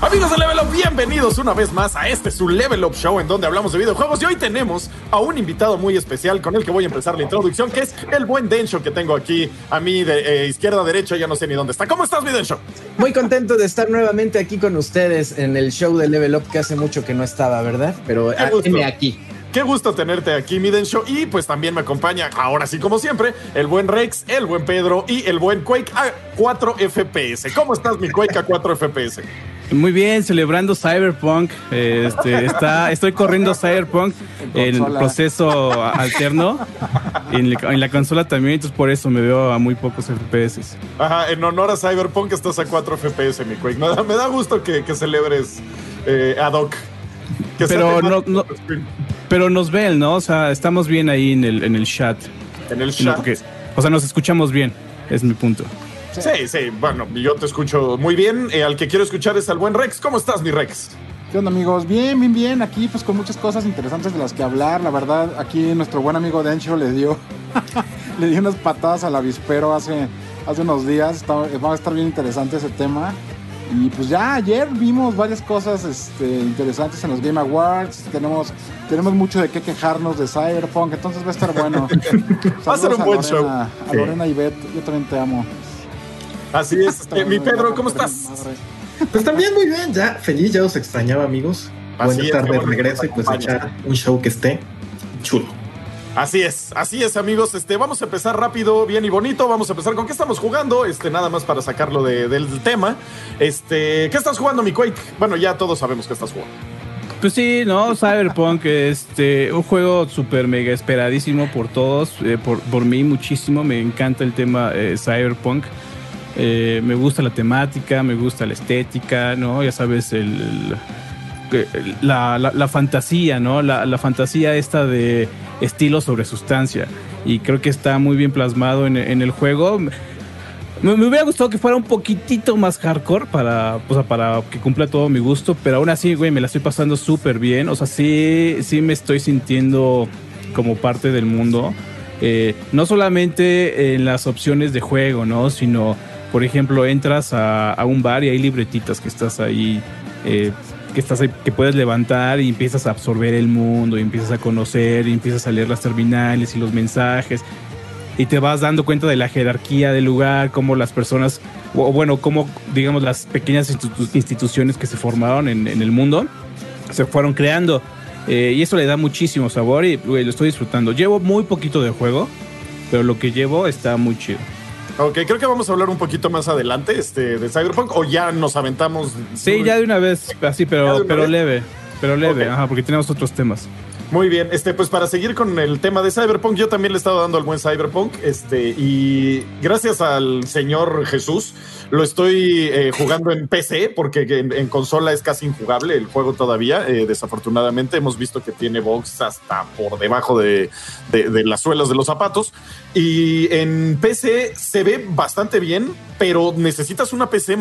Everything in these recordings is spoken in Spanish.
Amigos de Level Up, bienvenidos una vez más a este su Level Up Show en donde hablamos de videojuegos y hoy tenemos a un invitado muy especial con el que voy a empezar la introducción que es el buen Densho que tengo aquí a mí de eh, izquierda a derecha, ya no sé ni dónde está. ¿Cómo estás mi Densho? Muy contento de estar nuevamente aquí con ustedes en el show de Level Up que hace mucho que no estaba, ¿verdad? Pero gusto. aquí. Qué gusto tenerte aquí, mi Densho. Y pues también me acompaña, ahora sí como siempre, el buen Rex, el buen Pedro y el buen Quake a 4 FPS. ¿Cómo estás, mi Quake a 4 FPS? Muy bien, celebrando Cyberpunk. Este, está, estoy corriendo Cyberpunk en el proceso alterno. En, en, la consola también, entonces por eso me veo a muy pocos FPS. Ajá, en honor a Cyberpunk estás a 4 FPS, mi Quake. Me da, me da gusto que, que celebres eh, ad hoc. Que pero no, no pero nos ven, ¿no? O sea, estamos bien ahí en el, en el chat. En el chat. o sea, nos escuchamos bien, es mi punto. Sí, sí, bueno, yo te escucho muy bien. Eh, al que quiero escuchar es al buen Rex. ¿Cómo estás, mi Rex? ¿Qué onda, amigos? Bien, bien, bien. Aquí, pues con muchas cosas interesantes de las que hablar. La verdad, aquí nuestro buen amigo Dencho le dio, le dio unas patadas al avispero hace, hace unos días. va a estar bien interesante ese tema. Y pues ya ayer vimos varias cosas este, interesantes en los Game Awards. Tenemos, tenemos mucho de qué quejarnos de Cyberpunk, entonces va a estar bueno. va a ser un buen show. A Lorena y Beth, yo también te amo. Así es. Eh, mi Pedro, ¿cómo estás? Pues también muy bien, ya feliz, ya os extrañaba, amigos. Buenas tardes de regreso y pues echar un show que esté chulo. Así es, así es, amigos. Este, vamos a empezar rápido, bien y bonito. Vamos a empezar con qué estamos jugando. Este, nada más para sacarlo del tema. Este, ¿qué estás jugando, mi Quake? Bueno, ya todos sabemos que estás jugando. Pues sí, no, Cyberpunk, este, un juego súper mega esperadísimo por todos, eh, por, por, mí muchísimo. Me encanta el tema eh, Cyberpunk. Eh, me gusta la temática, me gusta la estética, ¿no? Ya sabes, el, la, fantasía, ¿no? La, fantasía esta de estilo sobre sustancia. Y creo que está muy bien plasmado en, el juego. Me, hubiera gustado que fuera un poquitito más hardcore para, para que cumpla todo mi gusto, pero aún así, güey, me la estoy pasando súper bien. O sea, sí, sí me estoy sintiendo como parte del mundo. Eh, no solamente en las opciones de juego, ¿no? Sino por ejemplo, entras a, un bar y hay libretitas que estás ahí, eh, que estás que puedes levantar y empiezas a absorber el mundo y empiezas a conocer y empiezas a leer las terminales y los mensajes y te vas dando cuenta de la jerarquía del lugar, cómo las personas, o bueno, cómo, digamos, las pequeñas instituciones que se formaron en, el mundo se fueron creando. Eh, y eso le da muchísimo sabor y lo estoy disfrutando. Llevo muy poquito de juego, pero lo que llevo está muy chido. Ok, creo que vamos a hablar un poquito más adelante este, de Cyberpunk o ya nos aventamos. Sí, ya de una vez, así, pero, pero leve. Pero leve, ajá, porque tenemos otros temas. Muy bien, este, pues para seguir con el tema de Cyberpunk, yo también le he estado dando al buen Cyberpunk, este, y gracias al señor Jesús, lo estoy eh, jugando en PC, porque en, consola es casi injugable el juego todavía, eh, desafortunadamente hemos visto que tiene box hasta por debajo de, de, las suelas de los zapatos, y en PC se ve bastante bien, pero necesitas una PC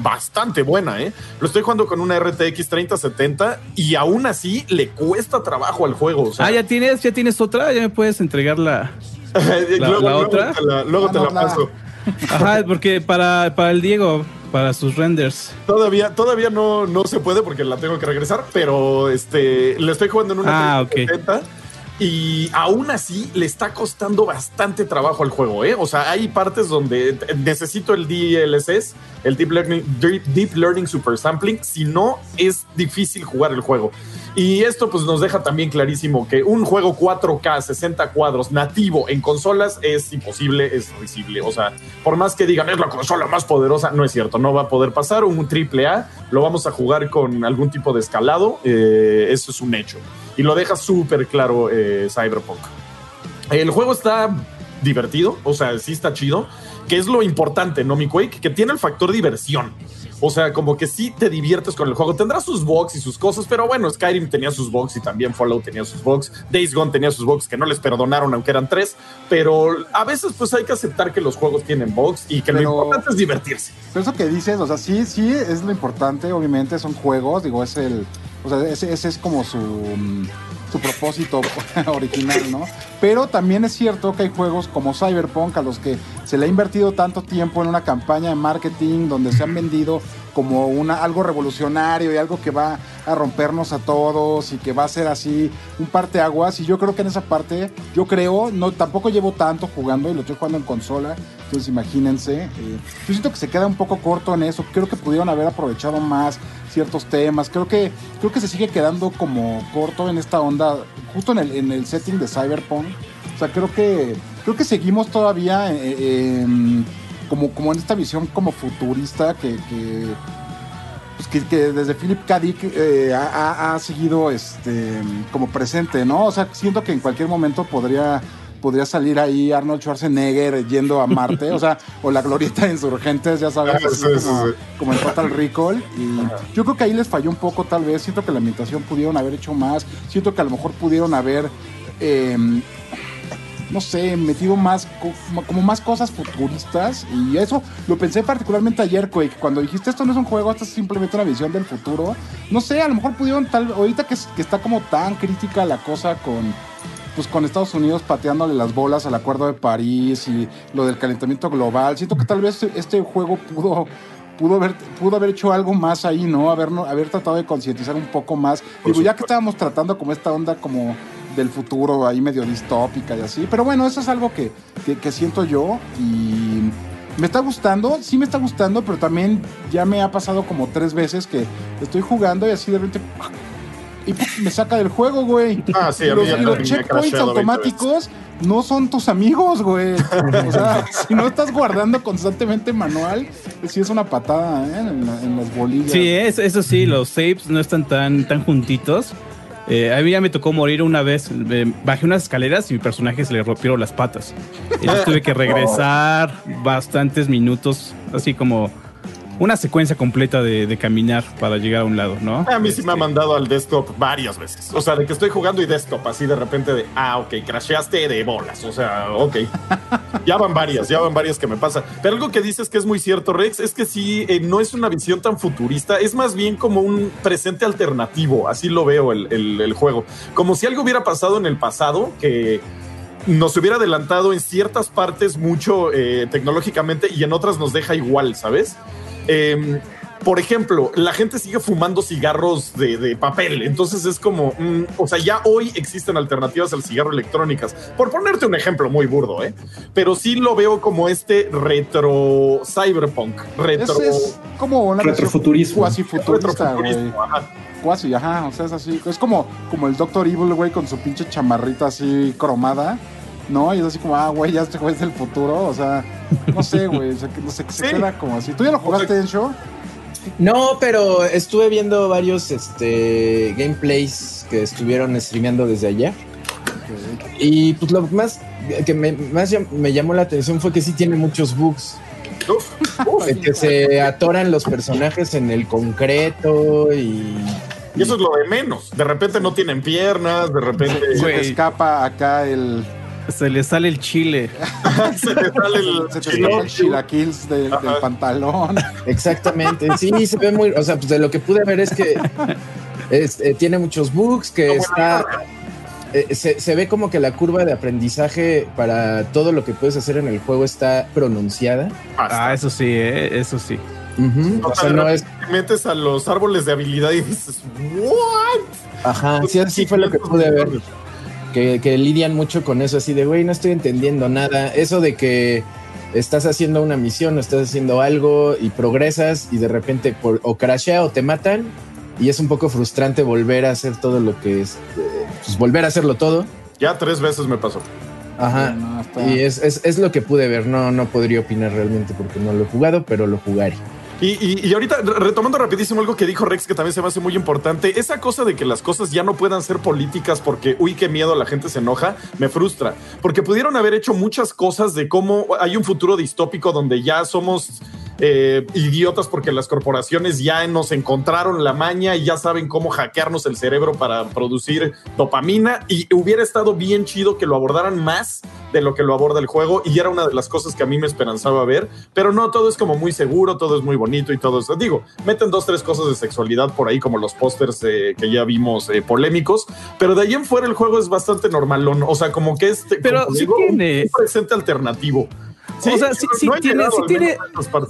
bastante buena, ¿eh? Lo estoy jugando con una RTX 3070 y aún así le cuesta trabajo el juego. ah, ya tienes, ya tienes otra, ya me puedes entregar la, la, otra. luego te la paso. Ajá, porque para, para el Diego, para sus renders. Todavía, todavía no, no se puede porque la tengo que regresar, pero este le estoy jugando en una ah, okay. Y aún así le está costando bastante trabajo al juego, ¿eh? O sea, hay partes donde necesito el DLSS, el Deep Learning, Super Sampling, si no es difícil jugar el juego. Y esto pues nos deja también clarísimo que un juego 4K, 60 cuadros nativo en consolas es imposible, es risible. O sea, por más que digan es la consola más poderosa, no es cierto, no va a poder pasar. Un triple A lo vamos a jugar con algún tipo de escalado, eh, eso es un hecho. Y lo deja súper claro eh, Cyberpunk. El juego está divertido, o sea, sí está chido, que es lo importante, ¿no, mi Quake? Que tiene el factor diversión. O sea, como que sí te diviertes con el juego. Tendrá sus bugs y sus cosas, pero bueno, Skyrim tenía sus bugs y también Fallout tenía sus bugs. Days Gone tenía sus bugs que no les perdonaron, aunque eran tres. Pero a veces, pues hay que aceptar que los juegos tienen bugs y que lo importante es divertirse. Pero eso que dices, o sea, sí, sí es lo importante. Obviamente son juegos, digo, es el O sea, ese, ese es como su, mm, su propósito original, ¿no? Pero también es cierto que hay juegos como Cyberpunk a los que se le ha invertido tanto tiempo en una campaña de marketing donde se han vendido como una, algo revolucionario y algo que va a rompernos a todos y que va a ser así un parteaguas. Y yo creo que en esa parte, yo creo, no tampoco llevo tanto jugando y lo estoy jugando en consola. Entonces imagínense, eh, yo siento que se queda un poco corto en eso. Creo que pudieron haber aprovechado más ciertos temas. Creo que, creo que se sigue quedando como corto en esta onda, justo en el, en el setting de Cyberpunk. O sea, creo que, creo que seguimos todavía eh, como, como en esta visión como futurista que, que, pues desde Philip K. Eh, ha, ha seguido este, como presente, ¿no? O sea, siento que en cualquier momento podría podría salir ahí Arnold Schwarzenegger yendo a Marte, o sea, o la glorieta de insurgentes, ya sabes, así como, como, en Total Recall. Y yo creo que ahí les falló un poco, tal vez. Siento que la ambientación pudieron haber hecho más. Siento que a lo mejor pudieron haber. Eh, no sé, metido más, como más cosas futuristas. Y eso lo pensé particularmente ayer, Quake, cuando dijiste esto no es un juego, esto es simplemente una visión del futuro. No sé, a lo mejor pudieron tal, ahorita que, que está como tan crítica la cosa con, pues con Estados Unidos pateándole las bolas al Acuerdo de París y lo del calentamiento global. Siento que tal vez este juego pudo pudo haber, pudo haber hecho algo más ahí, ¿no? Haber, haber tratado de concientizar un poco más. Digo, ya que estábamos tratando como esta onda como del futuro ahí medio distópica y así. Pero bueno, eso es algo que, que, que siento yo y me está gustando, sí me está gustando, pero también ya me ha pasado como tres veces que estoy jugando y así de repente y me saca del juego, güey. Ah, sí, y los, y los checkpoints automáticos no son tus amigos, güey. O sea, si no estás guardando constantemente manual, sí es una patada ¿eh? en, la, en, las bolillas. Sí, es, eso sí, los saves no están tan, tan juntitos. Eh, a mí ya me tocó morir una vez. Eh, bajé unas escaleras y mi personaje se le rompieron las patas. Entonces tuve que regresar bastantes minutos, así como una secuencia completa de, de, caminar para llegar a un lado, ¿no? A mí sí este... me ha mandado al desktop varias veces. O sea, de que estoy jugando y desktop, así de repente de, ah, ok, crasheaste de bolas. O sea, ok. ya van varias, ya van varias que me pasa. Pero algo que dices que es muy cierto, Rex, es que sí, eh, no es una visión tan futurista, es más bien como un presente alternativo. Así lo veo el, el, el juego. Como si algo hubiera pasado en el pasado que nos hubiera adelantado en ciertas partes mucho eh, tecnológicamente y en otras nos deja igual, ¿sabes? Eh, por ejemplo, la gente sigue fumando cigarros de, de papel, entonces es como, mm, o sea, ya hoy existen alternativas al cigarro electrónicas, por ponerte un ejemplo muy burdo, ¿eh? Pero sí lo veo como este retro cyberpunk, retro... Es, es como una retrofuturismo. Cuasi futurista, retrofuturismo, ajá. Cuasi, ajá, o sea, es así, es como, como el Doctor Evil, güey, con su pinche chamarrita así cromada. ¿No? Y es así como, ah, güey, ya este güey es del futuro. O sea, no sé, güey. O sea, que, no sé, que se sí. queda como así. ¿Tú ya lo jugaste en show? No, pero estuve viendo varios este, gameplays que estuvieron streameando desde allá. Okay. Y pues lo más que me, más me llamó la atención fue que sí tiene muchos bugs. Uf, uf, que se atoran los personajes en el concreto y y eso es lo de menos. De repente no tienen piernas, de repente se te escapa acá el, se le sale el chile. se le sale el, se te sale el chilaquils de, del pantalón. Exactamente. Sí, se ve muy. O sea, pues de lo que pude ver es que es, eh, tiene muchos bugs, que no, está. Eh, se, se, ve como que la curva de aprendizaje para todo lo que puedes hacer en el juego está pronunciada. Ah, eso sí, eh, eso sí. Uh -huh. o, o sea, no es. Te metes a los árboles de habilidad y dices, ¿what? Ajá, sí, así fue lo que pude ver que, que, lidian mucho con eso, así de, güey, no estoy entendiendo nada. Eso de que estás haciendo una misión o estás haciendo algo y progresas y de repente por, o crashea o te matan y es un poco frustrante volver a hacer todo lo que es, eh, pues volver a hacerlo todo. Ya tres veces me pasó. Ajá. No, y es, es, es, lo que pude ver. No, no podría opinar realmente porque no lo he jugado, pero lo jugaré. Y, y, ahorita, retomando rapidísimo algo que dijo Rex, que también se me hace muy importante, esa cosa de que las cosas ya no puedan ser políticas porque, uy, qué miedo, la gente se enoja, me frustra. Porque pudieron haber hecho muchas cosas de cómo hay un futuro distópico donde ya somos eh, idiotas porque las corporaciones ya nos encontraron la maña y ya saben cómo hackearnos el cerebro para producir dopamina. Y hubiera estado bien chido que lo abordaran más de lo que lo aborda el juego. Y era una de las cosas que a mí me esperanzaba ver, pero no, todo es como muy seguro, todo es muy bonito y todo eso. Digo, meten dos, tres cosas de sexualidad por ahí como los pósters eh, que ya vimos eh, polémicos, pero de ahí en fuera el juego es bastante normalón, o sea, como que este, pero tiene... un presente alternativo o sea, sí, tiene,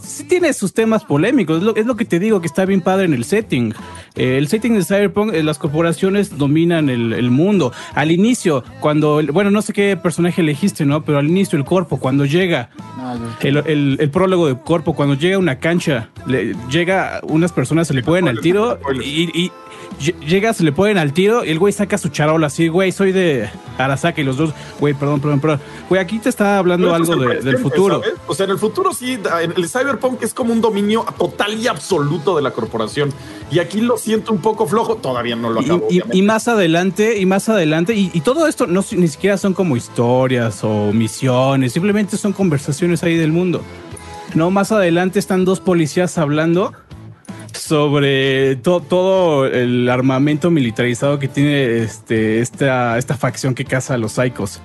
sí, tiene, sus temas polémicos. Es lo, que te digo, que está bien padre en el setting. Eh, el setting de Cyberpunk, eh, las corporaciones dominan el, mundo. Al inicio, cuando, bueno, no sé qué personaje elegiste, ¿no? Pero al inicio, el cuerpo, cuando llega, ah, el, prólogo de cuerpo, cuando llega a una cancha, le, llega, unas personas se le pueden al tiro y llega, se le ponen al tiro y el güey saca su charola así, güey, soy de Arasaka y los dos, güey, perdón, perdón, perdón. Güey, aquí te está hablando algo del futuro. O sea, en el futuro sí, el cyberpunk es como un dominio total y absoluto de la corporación. Y aquí lo siento un poco flojo, todavía no lo acabo. Y, más adelante, y más adelante, y, todo esto no ni siquiera son como historias o misiones, simplemente son conversaciones ahí del mundo. No, más adelante están dos policías hablando sobre todo el armamento militarizado que tiene este, esta, esta facción que caza a los psicos.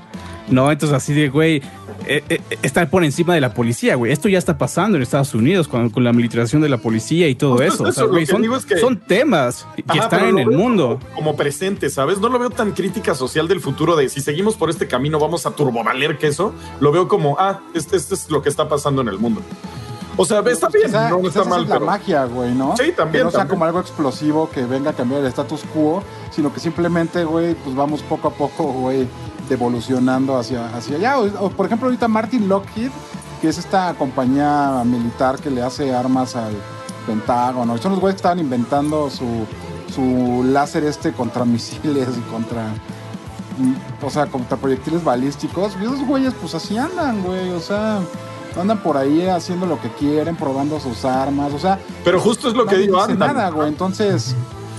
No, entonces así de, güey, eh, eh, estar por encima de la policía, güey. Esto ya está pasando en Estados Unidos con, con la militarización de la policía y todo eso. son, temas que están en el mundo. Como presente, ¿sabes? No lo veo tan crítica social del futuro de si seguimos por este camino vamos a turbovaler queso. Lo veo como, ah, este, este es lo que está pasando en el mundo. O sea, está bien, no, está mal. Es la magia, güey, ¿no? Sí, también. Que no sea como algo explosivo que venga a cambiar el status quo, sino que simplemente, güey, pues vamos poco a poco, güey, evolucionando hacia, hacia allá. O, por ejemplo, ahorita Martin Lockheed, que es esta compañía militar que le hace armas al Pentágono. Son los güeyes que estaban inventando su, su láser este contra misiles y contra o sea, contra proyectiles balísticos. Y esos güeyes, pues así andan, güey. O sea, andan por ahí haciendo lo que quieren, probando sus armas, o sea. Pero justo es lo que digo antes. nada, güey. Entonces.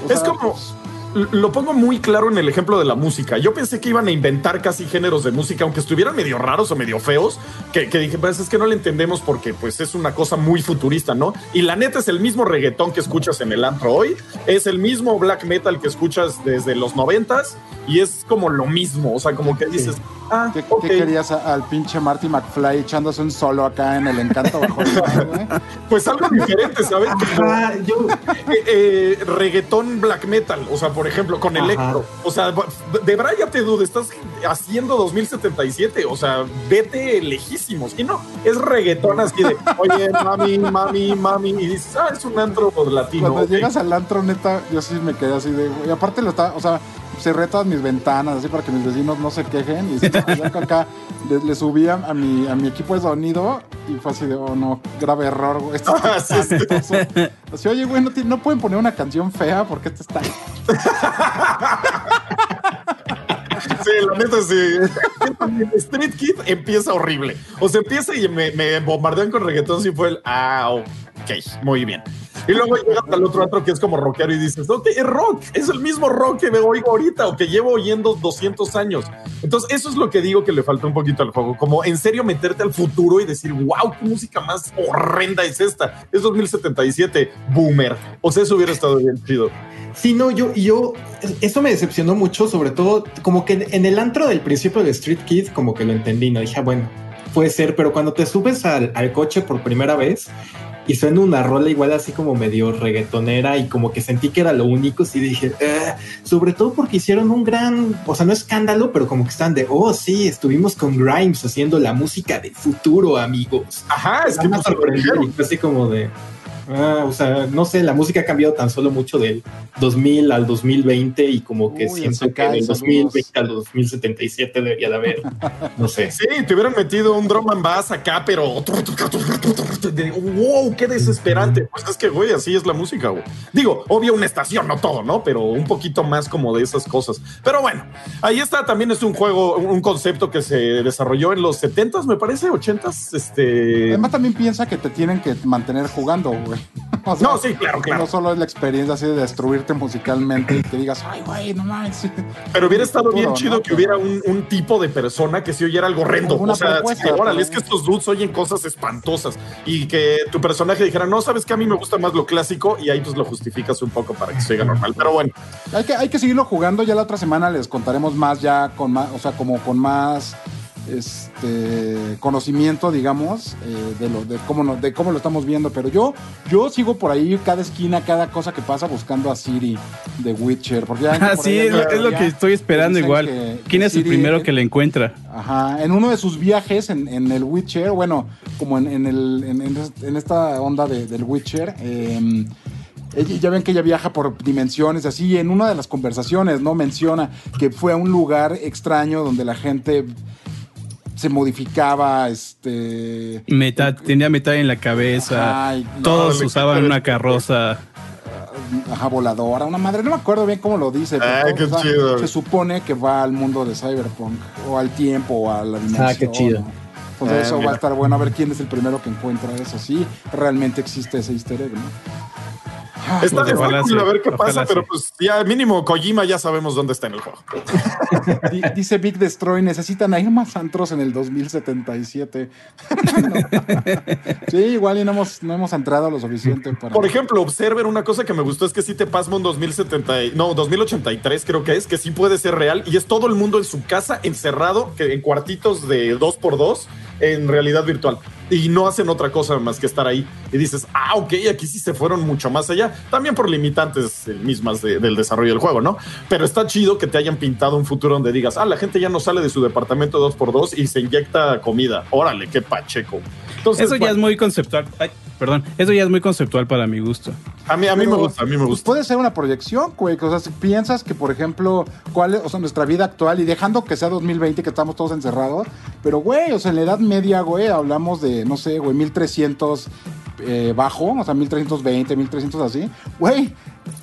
Es como. Pues, lo pongo muy claro en el ejemplo de la música. Yo pensé que iban a inventar casi géneros de música, aunque estuvieran medio raros o medio feos, que, dije, pues es que no le entendemos porque pues es una cosa muy futurista, ¿no? Y la neta es el mismo reggaetón que escuchas en el antro hoy, es el mismo black metal que escuchas desde los noventas y es como lo mismo, o sea, como que dices, ah, ¿Qué, querías al pinche Marty McFly echándose un solo acá en el encanto bajo el mar, Pues algo diferente, ¿sabes? yo... Eh, eh, reggaetón black metal, o sea, por ejemplo, con Electro. O sea, de verdad ya te dudes, estás haciendo 2077, o sea, vete lejísimos. Y no, es reggaetón así de, oye, mami, mami, mami, y dices, ah, es un antro latino. Cuando llegas al antro, neta, yo sí me quedé así de, y aparte lo está, o sea, cerré todas mis ventanas así para que mis vecinos no se quejen. Y acá le, le subí a, mi, a mi equipo de sonido y fue así de, oh no, grave error, güey. Esto ah, así, oye, güey, no, no, pueden poner una canción fea porque este está. Sí, la neta sí. Street Kid empieza horrible. O sea, empieza y me, me bombardean con reggaetón y fue el, ah, ok, muy bien. Y luego llegas al otro otro que es como rockero y dices, ok, es rock, es el mismo rock que me oigo ahorita o que llevo oyendo 200 años. Entonces, eso es lo que digo que le falta un poquito al juego, como en serio meterte al futuro y decir, wow, qué música más horrenda es esta. Es 2077, boomer. O sea, eso hubiera estado bien chido. Sí, no, yo, yo, eso me decepcionó mucho, sobre todo como que en el antro del principio de Street Kid, como que lo entendí, no dije, ah, bueno, puede ser, pero cuando te subes al, al coche por primera vez y suena una rola igual así como medio reggaetonera y como que sentí que era lo único, sí dije, ah", sobre todo porque hicieron un gran, o sea, no escándalo, pero como que están de, oh, sí, estuvimos con Grimes haciendo la música del futuro, amigos. Ajá, es que me sorprendió. Así como de, Ah, o sea, no sé, la música ha cambiado tan solo mucho del 2000 al 2020 y como que siento que del 2020 al 2077 debería de haber, no sé. Sí, te hubieran metido un drum and bass acá, pero wow, qué desesperante. Pues es que, güey, así es la música, güey. Digo, obvio una estación, no todo, ¿no? Pero un poquito más como de esas cosas. Pero bueno, ahí está, también es un juego, un concepto que se desarrolló en los 70s, me parece, 80s, este... Además también piensa que te tienen que mantener jugando, güey. Güey. No, sí, claro, que claro. No solo es la experiencia así de destruirte musicalmente y que digas, ay, güey, no mames. Pero hubiera estado bien chido ¿no? que hubiera un, un tipo de persona que se oyera algo horrendo. O sea, sí, órale, es que estos dudes oyen cosas espantosas y que tu personaje dijera, no, sabes que a mí me gusta más lo clásico y ahí pues lo justificas un poco para que se oiga normal. Pero bueno, Hay que, hay que seguirlo jugando. Ya la otra semana les contaremos más, ya con más, o sea, como con más este conocimiento, digamos, eh, de lo de cómo no- de cómo lo estamos viendo. Pero yo, yo sigo por ahí cada esquina, cada cosa que pasa buscando a Siri de Witcher. Porque Ah, sí, es lo, es que estoy esperando igual. que- ¿Quién que es el primero que le encuentra? Ajá, en uno de sus viajes en, en el Witcher, bueno, como en, en el, en, en es- en esta onda de- del Witcher, eh, ya ven que ella viaja por dimensiones, así, y en una de las conversaciones, ¿no? Menciona que fue a un lugar extraño donde la gente se modificaba, este... Metal, tenía metal en la cabeza. Ajá, y- Todos No, usaban una carroza. Ajá, voladora, una madre, no me acuerdo bien cómo lo dice. Ay, pero, qué chido. Se supone que va al mundo de Cyberpunk, o al tiempo, o a la dimensión. Ah, qué chido. ¿no? Entonces Ah, eso va a estar bueno a ver quién es el primero que encuentra eso. Sí, realmente existe ese easter egg, ¿no? Ah, está, pues, está ojalá cool sí, a ver qué ojalá pasa, pero pues ya mínimo Kojima ya sabemos dónde está en el juego. di- dice Big Destroy, necesitan ir más antros en el 2077. sí, igual y no hemos, no hemos entrado lo suficiente para... Por ejemplo, Observer, una cosa que me gustó es que sí te pasma un 2070, y- no, 2083 creo que es, que sí puede ser real y es todo el mundo en su casa encerrado, que en cuartitos de dos por dos en realidad virtual. Y no hacen otra cosa más que estar ahí. Y dices, ah, ok, aquí sí se fueron mucho más allá. También por limitantes eh, mismas de- del desarrollo del juego, ¿no? Pero está chido que te hayan pintado un futuro donde digas, ah, la gente ya no sale de su departamento dos por dos y se inyecta comida. Órale, qué pacheco. Entonces, Eso ya bueno, es muy conceptual. Ay, perdón. Eso ya es muy conceptual para mi gusto. a mí, a mí Pero, me gusta, a mí me pues, gusta. puede ser una proyección, güey. O sea, si piensas que, por ejemplo, cuál es o sea, nuestra vida actual y dejando que sea 2020, que estamos todos encerrados, pero, güey, o sea, en la Edad Media, güey, hablamos de, no sé, güey, 1300 eh, bajo, o sea, 1320, 1300 así, güey.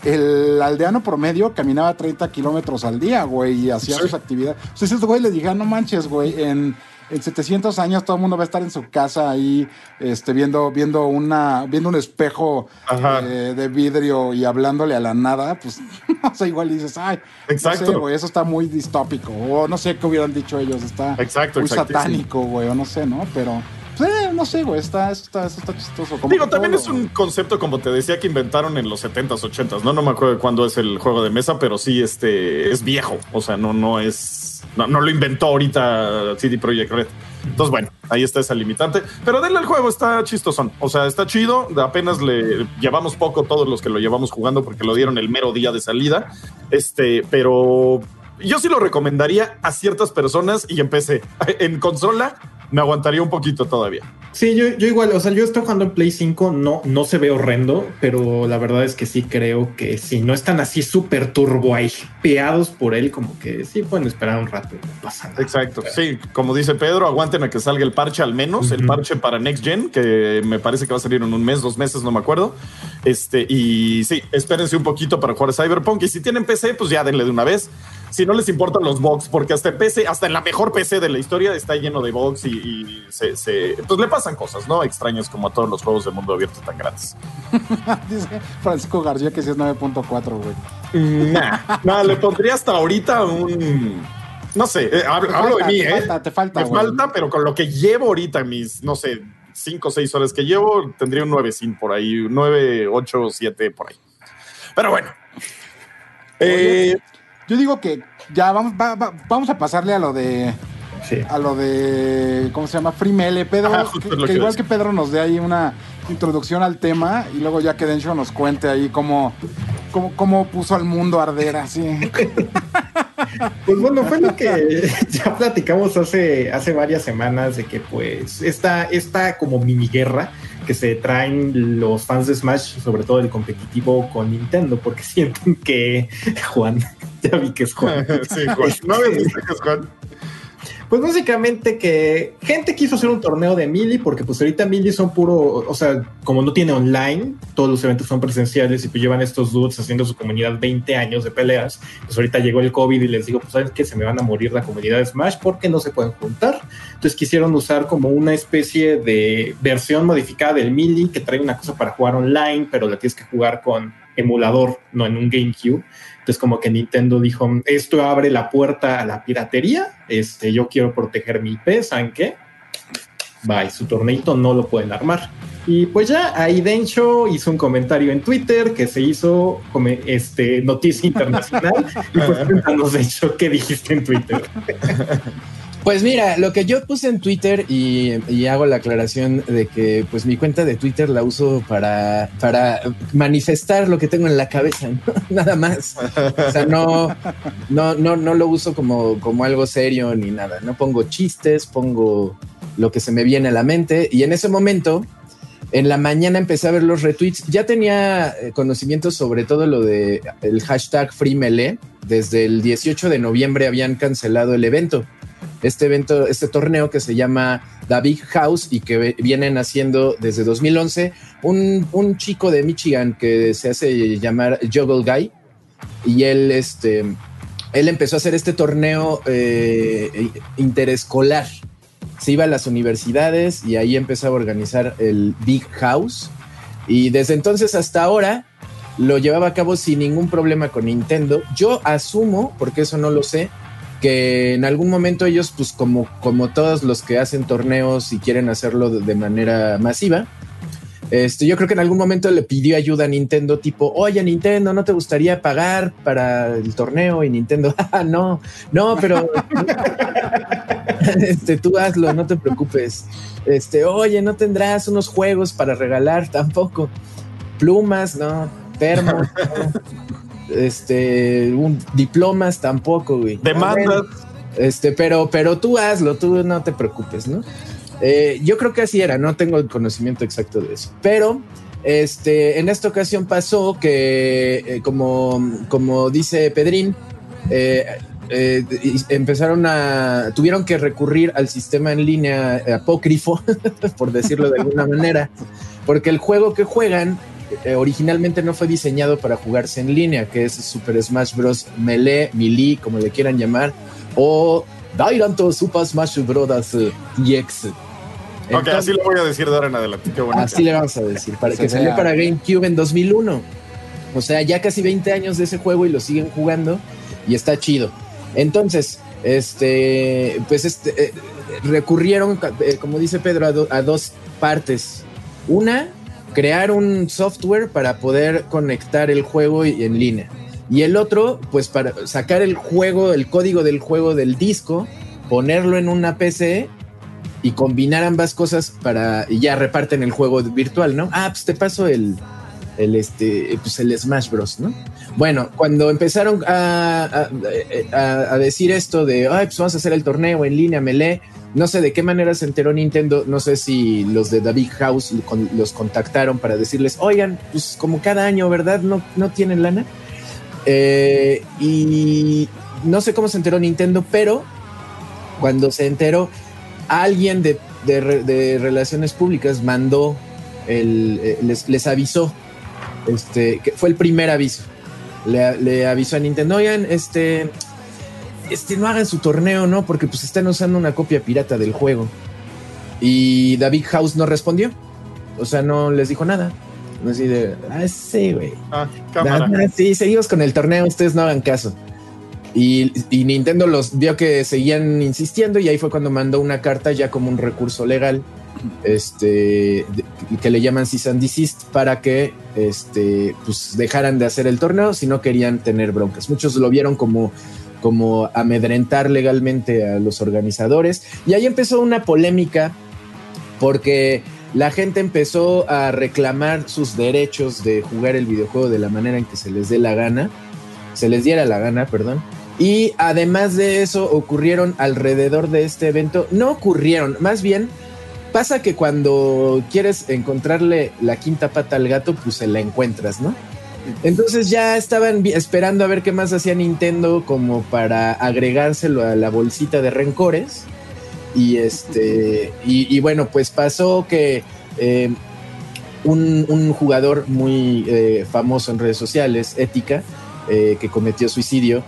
El aldeano promedio caminaba 30 kilómetros al día, güey, y hacía Sí. sus actividades. Entonces, ese güey le dije, "Ah, no manches, güey, en, en 700 años todo el mundo va a estar en su casa ahí, este, viendo, viendo una, viendo un espejo eh, de vidrio y hablándole a la nada, pues, o sea, igual dices, ay, Exacto. no sé, güey, eso está muy distópico, o no sé qué hubieran dicho ellos, está Exacto, muy satánico, güey, o no sé, ¿no? Pero, pues, eh, no sé, güey, está, eso está, eso está chistoso. Como Digo, también todo es un concepto, como te decía, que inventaron en los 70s, 80s, ¿no? No me acuerdo de cuándo es el juego de mesa, pero sí este, es viejo. O sea, no, no es. No, no lo inventó ahorita CD Projekt Red. Entonces, bueno, ahí está esa limitante. Pero denle al juego, está chistosón. O sea, está chido. Apenas le llevamos poco todos los que lo llevamos jugando porque lo dieron el mero día de salida. Este, pero yo sí lo recomendaría a ciertas personas y empecé. En consola me aguantaría un poquito todavía. Sí, yo, yo igual, o sea, yo estoy jugando en Play 5, no, no se ve horrendo, pero la verdad es que sí creo que si no están así súper turbo peados por él, como que sí pueden esperar un rato, no pasa nada. Exacto. Sí, como dice Pedro, aguanten a que salga el parche al menos, el parche para Next Gen, que me parece que va a salir en un mes, dos meses, no me acuerdo. Este, y sí, espérense un poquito para jugar Cyberpunk. Y si tienen PC, pues ya denle de una vez. Si no les importan los bugs, porque hasta PC, hasta en la mejor PC de la historia está lleno de bugs y, y se, se- pues le pasan cosas, ¿no? Extrañas como a todos los juegos de mundo abierto tan grandes. Dice Francisco García que sí es 9.4, güey. Nah, nah, le pondría hasta ahorita un. No sé, eh, hablo, de mí, te ¿eh? falta, te falta, Me güey. falta, pero con lo que llevo ahorita, mis, no sé, 5 o 6 horas que llevo, tendría un 9 sin por ahí, 9, 8, 7 por ahí. Pero bueno. Eh, Yo digo que ya vamos, va- va- vamos a pasarle a lo de Sí. a lo de ¿cómo se llama? Freemele, Pedro, que, igual que Pedro nos dé ahí una introducción al tema y luego ya que Densho nos cuente ahí cómo cómo, cómo puso al mundo a arder así. Pues bueno, fue lo que ya platicamos hace, hace varias semanas de que pues esta, esta como mini guerra que se traen los fans de Smash, sobre todo el competitivo con Nintendo, porque sienten que Juan, ya vi que es Juan, sí, Juan. ¿No habías visto que es Juan? Pues básicamente que gente quiso hacer un torneo de Mili porque pues ahorita Mili son puro, o sea, como no tiene online, todos los eventos son presenciales y pues llevan estos dudes haciendo su comunidad 20 años de peleas. Pues ahorita llegó el COVID y les digo, pues sabes que se me van a morir la comunidad de Smash porque no se pueden juntar. Entonces quisieron usar como una especie de versión modificada del Mili que trae una cosa para jugar online, pero la tienes que jugar con emulador, no en un GameCube. Entonces como que Nintendo dijo, esto abre la puerta a la piratería, este, yo quiero proteger mi IP, ¿saben qué? Bye, su torneito no lo pueden armar. Y pues ya ahí Dencho hizo un comentario en Twitter que se hizo como este, noticia internacional. y pues cuéntanos, Dencho, ¿qué dijiste en Twitter? Pues mira, lo que yo puse en Twitter y, hago la aclaración de que pues mi cuenta de Twitter la uso para, para manifestar lo que tengo en la cabeza, ¿no? nada más. O sea, no, no, no, no lo uso como, como algo serio ni nada. No pongo chistes, pongo lo que se me viene a la mente. Y en ese momento, en la mañana empecé a ver los retweets. Ya tenía conocimiento sobre todo lo de el hashtag FreeMelee. Desde el 18 de noviembre habían cancelado el evento este evento, este torneo que se llama The Big House y que vienen haciendo desde 2011 un, un chico de Michigan que se hace llamar Juggle Guy y él, este, él empezó a hacer este torneo eh, interescolar. Se iba a las universidades y ahí empezó a organizar el Big House y desde entonces hasta ahora lo llevaba a cabo sin ningún problema con Nintendo. Yo asumo, porque eso no lo sé, que en algún momento ellos, pues como, como todos los que hacen torneos y quieren hacerlo de, manera masiva, este, yo creo que en algún momento le pidió ayuda a Nintendo, tipo, oye Nintendo, ¿no te gustaría pagar para el torneo? Y Nintendo, ah, no, no, pero este, tú hazlo, no te preocupes. Este, oye, ¿no tendrás unos juegos para regalar? Tampoco. Plumas, no. Termos, no este, un, diplomas tampoco, güey. Demandas. Este, pero, pero tú hazlo, tú no te preocupes, ¿no? Eh, yo creo que así era, no tengo el conocimiento exacto de eso, pero este, en esta ocasión pasó que, eh, como, como dice Pedrín, eh, eh, empezaron a, tuvieron que recurrir al sistema en línea apócrifo, por decirlo de alguna manera, porque el juego que juegan eh, originalmente no fue diseñado para jugarse en línea, que es Super Smash Bros. Melee, Melee, como le quieran llamar, o Dairanto Super Smash Bros. DX. ok, así lo voy a decir de ahora en adelante. Qué. Así le vamos a decir, para que salió para GameCube en 2001. O sea, ya casi 20 años de ese juego y lo siguen jugando y está chido. Entonces, este, pues este, eh, recurrieron, eh, como dice Pedro, a, do, a dos partes. Una, crear un software para poder conectar el juego en línea. Y el otro, pues para sacar el juego, el código del juego del disco, ponerlo en una PC y combinar ambas cosas para y ya reparten el juego virtual, ¿no? Ah, pues te paso el, el este, pues el Smash Bros, ¿no? Bueno, cuando empezaron a, a, a, a decir esto de, ay, pues vamos a hacer el torneo en línea, melee, no sé de qué manera se enteró Nintendo, no sé si los de David House los contactaron para decirles, oigan, pues como cada año, ¿verdad? No, no tienen lana. Eh, y no sé cómo se enteró Nintendo, pero cuando se enteró, alguien de, de, de relaciones públicas mandó, el, eh, les, les, avisó, este, que fue el primer aviso. Le, le avisó a Nintendo, oigan, este, este, no hagan su torneo, ¿no? Porque pues están usando una copia pirata del juego. Y David House no respondió. O sea, no les dijo nada. Así de, ah, sí, güey. Ah, ah, sí, seguimos con el torneo, ustedes no hagan caso. Y, y, Nintendo los vio que seguían insistiendo y ahí fue cuando mandó una carta ya como un recurso legal, este, que le llaman cease and desist para que, este, pues dejaran de hacer el torneo si no querían tener broncas. Muchos lo vieron como como amedrentar legalmente a los organizadores. Y ahí empezó una polémica porque la gente empezó a reclamar sus derechos de jugar el videojuego de la manera en que se les dé la gana, se les diera la gana, perdón. Y además de eso ocurrieron alrededor de este evento, no ocurrieron, más bien pasa que cuando quieres encontrarle la quinta pata al gato, pues se la encuentras, ¿no? Entonces ya estaban esperando a ver qué más hacía Nintendo como para agregárselo a la bolsita de rencores. Y este, y, bueno, pues pasó que eh, un, jugador muy eh, famoso en redes sociales, Ética, eh, que cometió suicidio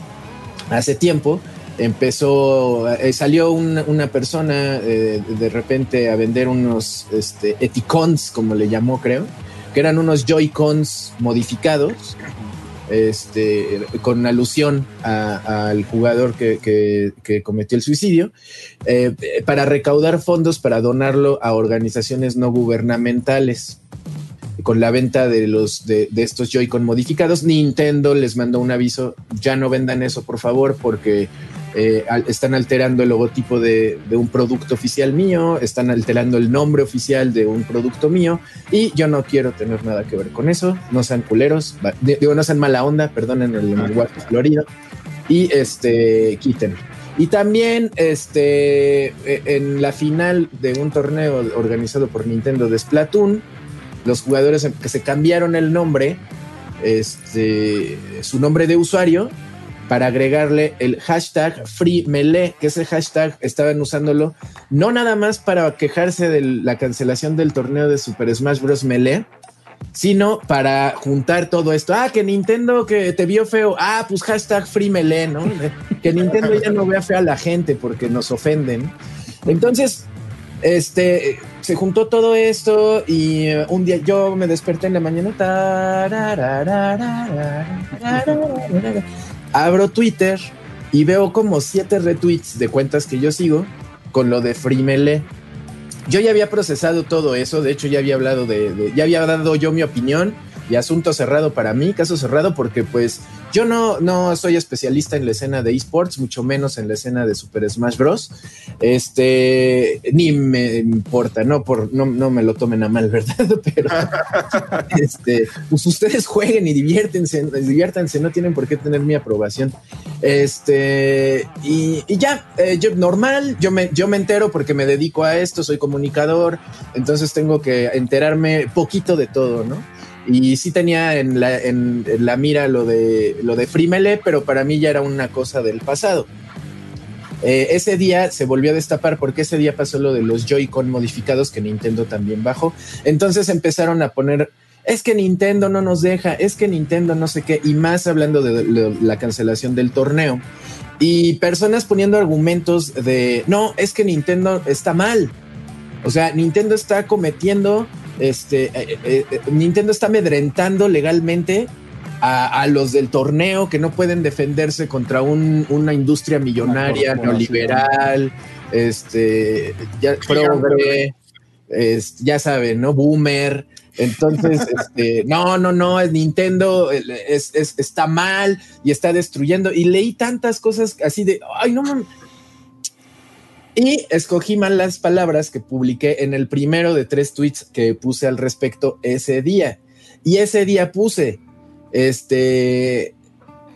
hace tiempo, empezó, eh, salió una, persona de repente a vender unos este, Eticons, como le llamó, creo, que eran unos Joy-Cons modificados, este, con alusión al jugador que cometió el suicidio, eh, para recaudar fondos para donarlo a organizaciones no gubernamentales. Con la venta de los de, de estos Joy-Con modificados, Nintendo les mandó un aviso: ya no vendan eso, por favor, porque eh, están alterando el logotipo de, de un producto oficial mío, están alterando el nombre oficial de un producto mío, y yo no quiero tener nada que ver con eso. No sean culeros, digo, no sean mala onda, perdonen el lenguaje florido, y este, quiten. Y también este, eh, en la final de un torneo organizado por Nintendo de Splatoon, los jugadores que se cambiaron el nombre, este, su nombre de usuario, para agregarle el hashtag FreeMelee, que ese hashtag estaban usándolo no nada más para quejarse de la cancelación del torneo de Super Smash Bros. Melee, sino para juntar todo esto. Ah, que Nintendo que te vio feo. Ah, pues hashtag FreeMelee, ¿no? Que Nintendo ya no vea fea a la gente porque nos ofenden. Entonces, este, se juntó todo esto y eh, un día yo me desperté en la mañana. Abro Twitter y veo como siete retweets de cuentas que yo sigo con lo de Frimele. Yo ya había procesado todo eso, de hecho ya había hablado de, de, ya había dado yo mi opinión y asunto cerrado para mí, caso cerrado porque pues yo no, no soy especialista en la escena de esports, mucho menos en la escena de Super Smash Bros. Este, ni me importa, no, por, no, no me lo tomen a mal, ¿verdad? Pero este, pues ustedes jueguen y diviértense, diviértanse, no tienen por qué tener mi aprobación. Este, y, y ya, eh, yo normal, yo me, yo me entero porque me dedico a esto, soy comunicador, entonces tengo que enterarme poquito de todo, ¿no? Y sí tenía en la, mira lo de, lo de pero para mí ya era una cosa del pasado. Eh, ese día se volvió a destapar porque ese día pasó lo de los Joy-Con modificados que Nintendo también bajó. Entonces empezaron a poner, es que Nintendo no nos deja, es que Nintendo no sé qué, y más hablando de, de la cancelación del torneo. Y personas poniendo argumentos de, no, es que Nintendo está mal. O sea, Nintendo está cometiendo, este, eh, eh, eh, Nintendo está amedrentando legalmente a, a los del torneo que no pueden defenderse contra un- una industria millonaria, neoliberal, este, ya, progre, es- ya saben, ¿no? Boomer. Entonces, este, no, no, no, es Nintendo es, es- está mal y está destruyendo. Y leí tantas cosas así de, ay, no. Y escogí mal las palabras que publiqué en el primero de tres tweets que puse al respecto ese día. Y ese día puse, este,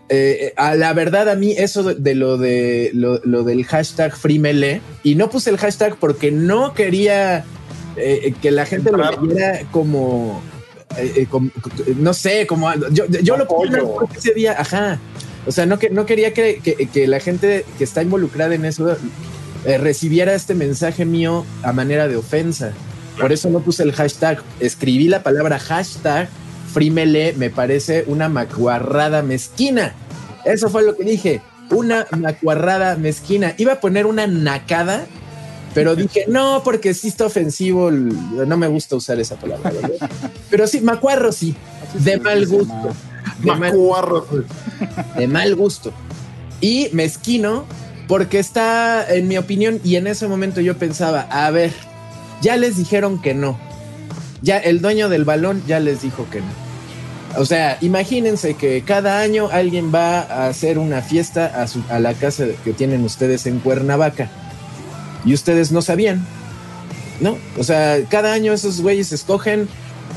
eh, a la verdad a mí eso de, de lo de lo, lo del hashtag FreeMelee y no puse el hashtag porque no quería eh, que la gente lo viera como, eh, como- no sé, como yo, yo lo puse ese día, ajá. O sea, no, que, no quería que, que- que la gente que está involucrada en eso eh, recibiera este mensaje mío a manera de ofensa. Por eso no puse el hashtag. Escribí la palabra hashtag FreeMelee. Me parece una macuarrada mezquina. Eso fue lo que dije. Una macuarrada mezquina. Iba a poner una nacada, pero dije no, porque sí está ofensivo. No me gusta usar esa palabra. ¿verdad? Pero sí, macuarro sí. De mal gusto. De mal de mal gusto. Y mezquino, porque está, en mi opinión, y en ese momento yo pensaba, a ver, ya les dijeron que no. Ya el dueño del balón ya les dijo que no. O sea, imagínense que cada año alguien va a hacer una fiesta a, su- a la casa que tienen ustedes en Cuernavaca. Y ustedes no sabían. ¿No? O sea, cada año esos güeyes escogen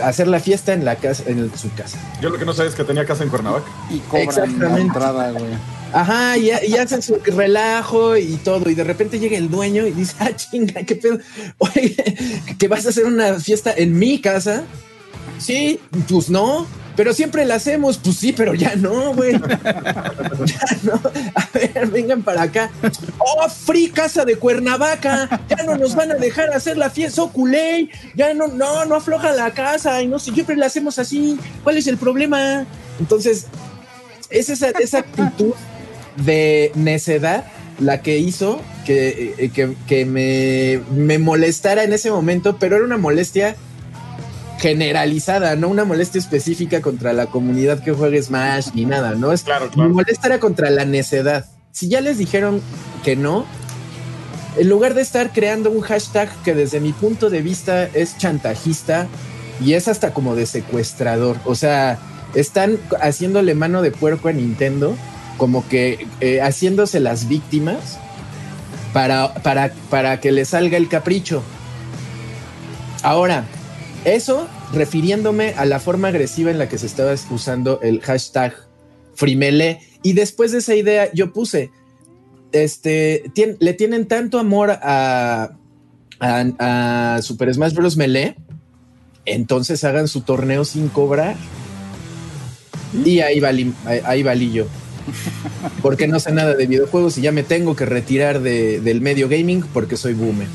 hacer la fiesta en la casa, en su casa. Yo lo que no sabía es que tenía casa en Cuernavaca. Y cobran la entrada, güey. Ajá, y, y hacen su relajo y todo, y de repente llega el dueño y dice, ah, chinga, qué pedo, oye, que vas a hacer una fiesta en mi casa. Sí, pues no, pero siempre la hacemos. Pues sí, pero ya no, güey. ya no. A ver, vengan para acá. Oh, Free Casa de Cuernavaca. Ya no nos van a dejar hacer la fiesta Oculey. Ya no, no, no afloja la casa. Y no sé, siempre la hacemos así. ¿Cuál es el problema? Entonces, es esa, esa actitud de necedad la que hizo que, eh, que, que me, me molestara en ese momento, pero era una molestia generalizada, no una molestia específica contra la comunidad que juegue Smash ni nada, ¿no? Es, Claro, claro. Mi molestia era contra la necedad. Si ya les dijeron que no, en lugar de estar creando un hashtag que desde mi punto de vista es chantajista y es hasta como de secuestrador, o sea, están haciéndole mano de puerco a Nintendo, como que eh, haciéndose las víctimas para, para, para que le salga el capricho. Ahora, eso refiriéndome a la forma agresiva en la que se estaba usando el hashtag Frimele. Y después de esa idea, yo puse, este, le tienen tanto amor a, a, Super Smash Bros. Melee, entonces hagan su torneo sin cobrar. Y ahí, ahí valí yo. Porque no sé nada de videojuegos y ya me tengo que retirar de- del medio gaming porque soy boomer.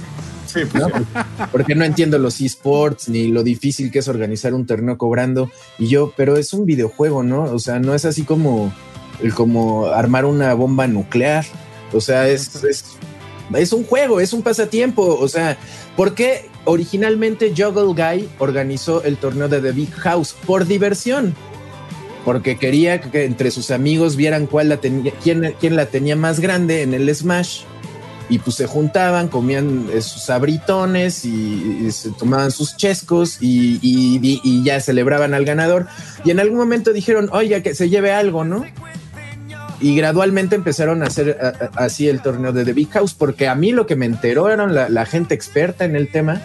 Sí, pues, ¿no? sí. Porque no entiendo los esports ni lo difícil que es organizar un torneo cobrando. Y yo, pero es un videojuego, ¿no? O sea, no es así como, como armar una bomba nuclear. O sea, es, es, es un juego, es un pasatiempo. O sea, ¿por qué originalmente Juggle Guy organizó el torneo de The Big House? Por diversión. Porque quería que entre sus amigos vieran cuál la tenía, quién, quién la tenía más grande en el Smash y pues se juntaban, comían eh, sus abritones y, y se tomaban sus chescos y- y- y ya celebraban al ganador. Y en algún momento dijeron, oiga, que se lleve algo, ¿no? Y gradualmente empezaron a hacer a- a- así el torneo de The Big House, porque a mí lo que me enteró eran la, la gente experta en el tema,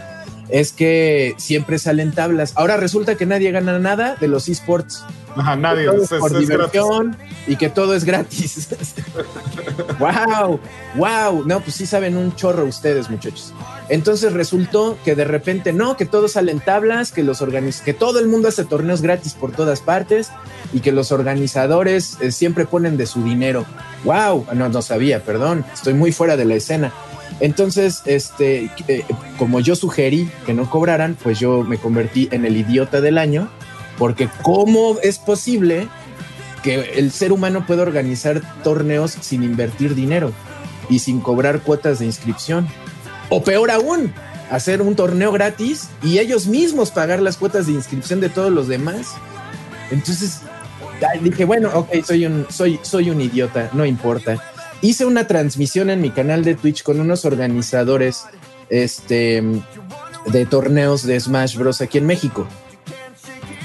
es que siempre salen tablas. Ahora resulta que nadie gana nada de los esports Ajá, nadie. Es, por es- diversión y que todo es gratis. wow, wow. No, pues sí saben un chorro ustedes, muchachos. Entonces resultó que de repente no, que todos salen tablas, que los organiz que todo el mundo hace torneos gratis por todas partes y que los organizadores eh, siempre ponen de su dinero. Wow, no, no sabía, perdón, estoy muy fuera de la escena. Entonces, este, eh, como yo sugerí que no cobraran, pues yo me convertí en el idiota del año, porque ¿cómo es posible que el ser humano pueda organizar torneos sin invertir dinero y sin cobrar cuotas de inscripción? O peor aún, hacer un torneo gratis y ellos mismos pagar las cuotas de inscripción de todos los demás. Entonces, dije, bueno, ok, soy un, soy, soy un idiota, no importa. Hice una transmisión en mi canal de Twitch con unos organizadores este, de torneos de Smash Bros. aquí en México.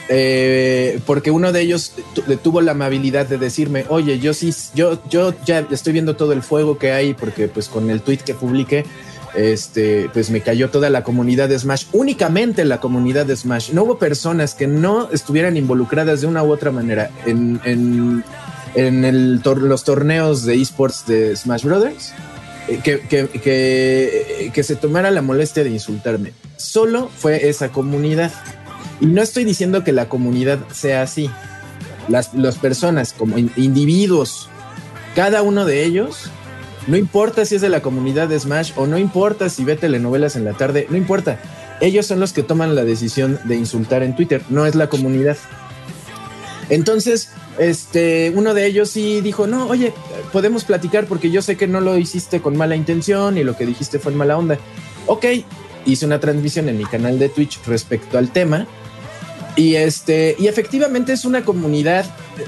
Eh, porque uno de ellos tu- tuvo la amabilidad de decirme, oye, yo sí, yo, yo ya estoy viendo todo el fuego que hay, porque pues con el tweet que publiqué, este, pues me cayó toda la comunidad de Smash, únicamente la comunidad de Smash. No hubo personas que no estuvieran involucradas de una u otra manera en, en, en los torneos de esports de Smash Brothers. eh, que, que se tomara la molestia de insultarme. Solo fue esa comunidad. Y no estoy diciendo que la comunidad sea así. Las, personas como in- individuos, cada uno de ellos, no importa si es de la comunidad de Smash o no importa si ve telenovelas en la tarde, no importa. Ellos son los que toman la decisión de insultar en Twitter, no es la comunidad. Entonces, este, uno de ellos sí dijo, no, oye, podemos platicar porque yo sé que no lo hiciste con mala intención y lo que dijiste fue en mala onda. Ok, hice una transmisión en mi canal de Twitch respecto al tema. Y este, y efectivamente es una comunidad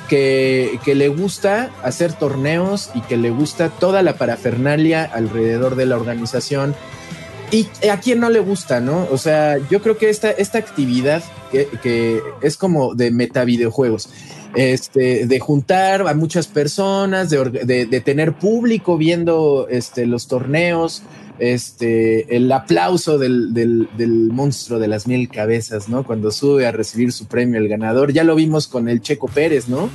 que, que le gusta hacer torneos y que le gusta toda la parafernalia alrededor de la organización. Y a quien no le gusta, ¿no? O sea, yo creo que esta, esta actividad que, que es como de metavideojuegos, este, de juntar a muchas personas, de, de- de tener público viendo este, los torneos, este, el aplauso del, del- del monstruo de las mil cabezas, ¿no? Cuando sube a recibir su premio el ganador. Ya lo vimos con el Checo Pérez, ¿no?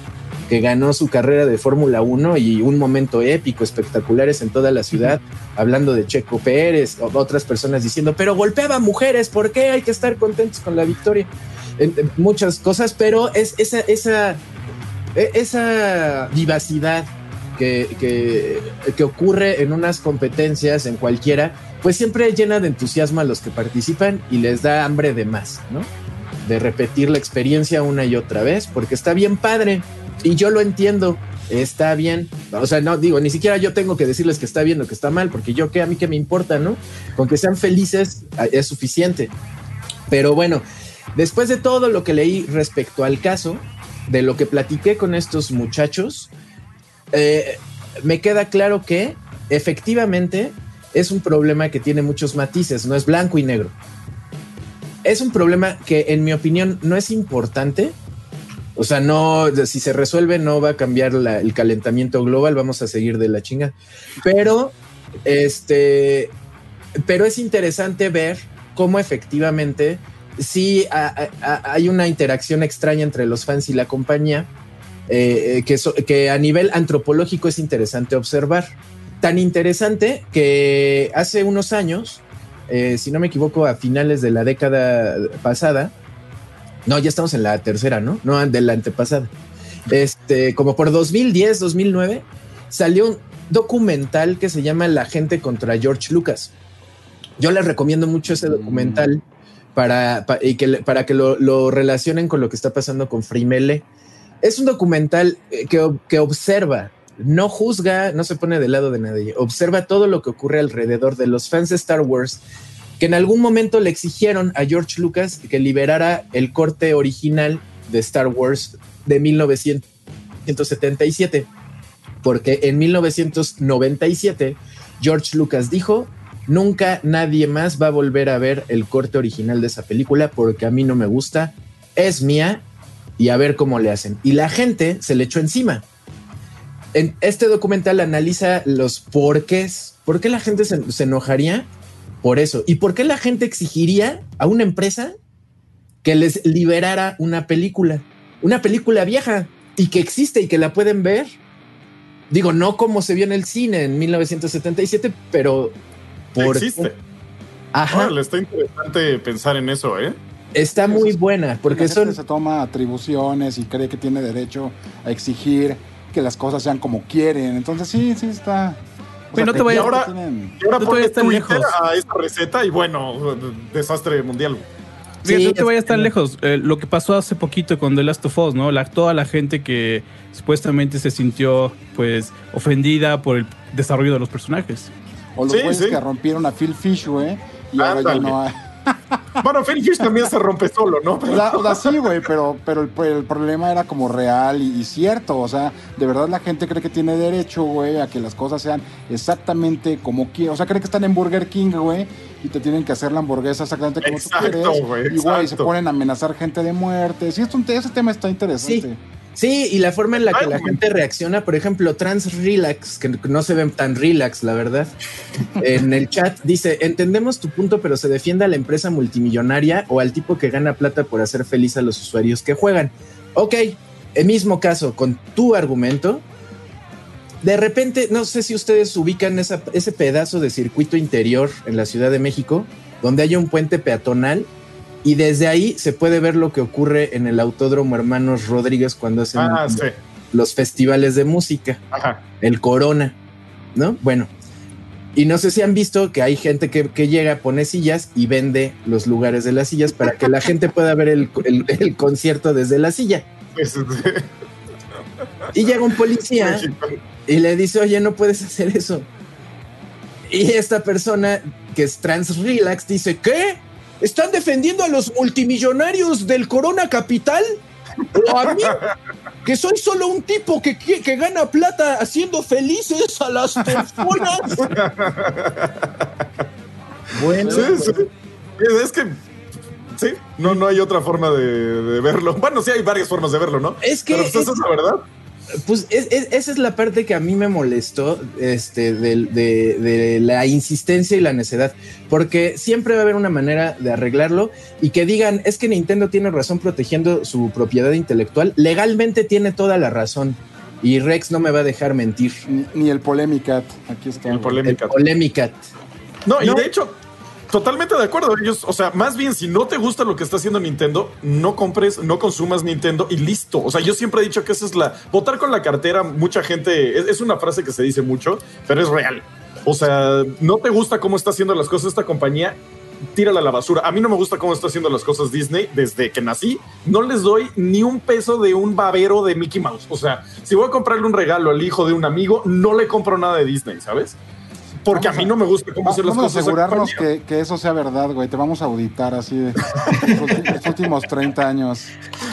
Que ganó su carrera de Fórmula 1 y un momento épico, espectaculares en toda la ciudad, hablando de Checo Pérez, otras personas diciendo, pero golpeaba mujeres, ¿por qué hay que estar contentos con la victoria? en- en muchas cosas, pero es esa, esa, e- esa vivacidad que, que, que ocurre en unas competencias, en cualquiera, pues siempre llena de entusiasmo a los que participan y les da hambre de más, ¿no? De repetir la experiencia una y otra vez, porque está bien padre y yo lo entiendo. Está bien, o sea, no digo, ni siquiera yo tengo que decirles que está bien o que está mal, porque yo qué, a mí qué me importa, ¿no? Con que sean felices es suficiente. Pero bueno, después de todo lo que leí respecto al caso, de lo que platiqué con estos muchachos, eh, me queda claro que efectivamente es un problema que tiene muchos matices, no es blanco y negro. Es un problema que en mi opinión no es importante. O sea, no, si se resuelve no va a cambiar el calentamiento global, vamos a seguir de la chinga. Pero, este, pero es interesante ver cómo efectivamente sí hay una interacción extraña entre los fans y la compañía eh, eh, que, so- que a nivel antropológico es interesante observar. Tan interesante que hace unos años, eh, si no me equivoco, a finales de la década pasada, no, ya estamos en la tercera, ¿no? No, de la antepasada. Este, como por 2010, 2009, salió un documental que se llama La gente contra George Lucas. Yo les recomiendo mucho ese documental para, pa- y que, para que lo, lo relacionen con lo que está pasando con Frimele. Es un documental eh, que, que observa, no juzga, no se pone del lado de nadie, observa todo lo que ocurre alrededor de los fans de Star Wars que en algún momento le exigieron a George Lucas que liberara el corte original de Star Wars de 1977, porque en 1997 George Lucas dijo, nunca nadie más va a volver a ver el corte original de esa película porque a mí no me gusta, es mía y a ver cómo le hacen. Y la gente se le echó encima. En este documental analiza los porqués, por qué la gente se, se enojaría por eso y por qué la gente exigiría a una empresa que les liberara una película, una película vieja y que existe y que la pueden ver. Digo, no como se vio en el cine en 1977, pero por Existe. Ajá, está interesante pensar en eso, ¿eh? Está muy buena porque son se toma atribuciones y cree que tiene derecho a exigir que las cosas sean como quieren. Entonces sí, sí está. Pero no te vayas- ya ahora- tienen- ahora No ponle tan lejos. a esa receta y bueno, desastre mundial. Fíjate, Sí, no te vayas tan es- lejos. Eh, lo que pasó hace poquito con The Last of Us, ¿no? La, toda la gente que supuestamente se sintió, pues, ofendida por el desarrollo de los personajes. O los Sí, sí. que rompieron a Phil Fish, güey. Y ahora ya no hay. Bueno, Fish también se rompe solo, ¿no? O sea, o sea, sí, güey, pero, pero el, el problema era como real y, y cierto. O sea, de verdad la gente cree que tiene derecho, güey, a que las cosas sean exactamente como quiere. O sea, cree que están en Burger King, güey, y te tienen que hacer la hamburguesa exactamente como Exacto, tú quieres. güey, y, güey, se ponen a amenazar gente de muerte. Sí, es un, ese tema está interesante. Sí, y la forma en la que Ay, la gente reacciona, por ejemplo, Trans Relax, que no se ven tan relax, la verdad. En el chat dice: Entendemos tu punto, pero se defiende a la empresa multimillonaria o al tipo que gana plata por hacer feliz a los usuarios que juegan. Ok, el mismo caso con tu argumento. De repente, no sé si ustedes ubican esa- ese pedazo de circuito interior en la Ciudad de México, donde hay un puente peatonal y desde ahí se puede ver lo que ocurre en el Autódromo Hermanos Rodríguez cuando hacen Ah, sí. los festivales de música, Ajá. el Corona, ¿no? Bueno, y no sé si han visto que hay gente que, que llega, pone sillas y vende los lugares de las sillas para que la gente pueda ver el, el- el concierto desde la silla. Y llega un policía y le dice, oye, no puedes hacer eso. Y esta persona que es trans relax dice, ¿qué? ¿Están defendiendo a los multimillonarios del Corona Capital? ¿O a mí? Que soy solo un tipo que, que, que gana plata haciendo felices a las personas. bueno, Sí, pues, sí. Es que. Sí, no, no hay otra forma de, de verlo. Bueno, sí hay varias formas de verlo, ¿no? es que Pero pues, esa es la verdad. Pues es- es- esa es la parte que a mí me molestó este, de, de la insistencia y la necedad, porque siempre va a haber una manera de arreglarlo y que digan, es que Nintendo tiene razón protegiendo su propiedad intelectual, legalmente tiene toda la razón y Rex no me va a dejar mentir. Ni, ni el Polemicat. Aquí está. El Polémica. No, y No. de hecho, Totalmente de acuerdo. Ellos, o sea, más bien, si no te gusta lo que está haciendo Nintendo, no compres, no consumas Nintendo y listo. O sea, yo siempre he dicho que esa es la. Votar con la cartera, mucha gente. Es, una frase que se dice mucho, pero es real. O sea, no te gusta cómo está haciendo las cosas esta compañía, tírala a la basura. A mí no me gusta cómo está haciendo las cosas Disney desde que nací. No les doy ni un peso de un babero de Mickey Mouse. O sea, si voy a comprarle un regalo al hijo de un amigo, no le compro nada de Disney, ¿sabes? Porque Vamos a mí no me gusta cómo hacer las Vamos a cosas. asegurarnos que, que eso sea verdad, güey. Te vamos a auditar así de los, últimos 30 años.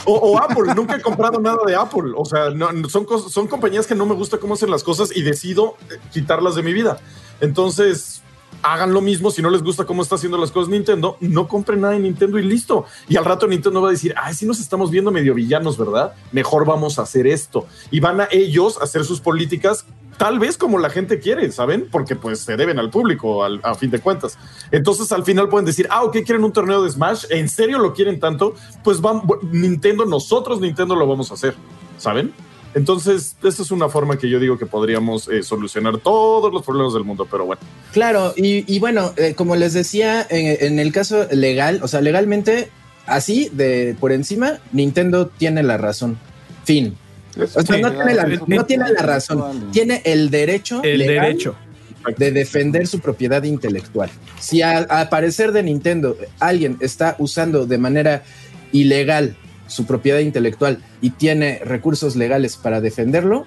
O, o Apple, nunca he comprado nada de Apple. O sea, no- son, son compañías que no me gusta cómo hacen las cosas y decido eh, quitarlas de mi vida. Entonces, hagan lo mismo. Si no les gusta cómo está haciendo las cosas Nintendo, no compren nada de Nintendo y listo. Y al rato Nintendo va a decir, ay, si nos estamos viendo medio villanos, ¿verdad? Mejor vamos a hacer esto. Y van a ellos a hacer sus políticas. Tal vez como la gente quiere, ¿saben? Porque pues se deben al público, al- a fin de cuentas. Entonces al final pueden decir, ah, ok, quieren un torneo de Smash, ¿en serio lo quieren tanto? Pues van, Nintendo, nosotros Nintendo lo vamos a hacer, ¿saben? Entonces, esa es una forma que yo digo que podríamos eh, solucionar todos los problemas del mundo, pero bueno. Claro, y, y bueno, eh, como les decía, en, en el caso legal, o sea, legalmente, así de por encima, Nintendo tiene la razón. Fin. O sea, Sí, no, tiene la, es- no tiene la razón, tiene el derecho, El legal derecho. de defender su propiedad intelectual. Si a, a parecer de Nintendo alguien está usando de manera ilegal su propiedad intelectual y tiene recursos legales para defenderlo,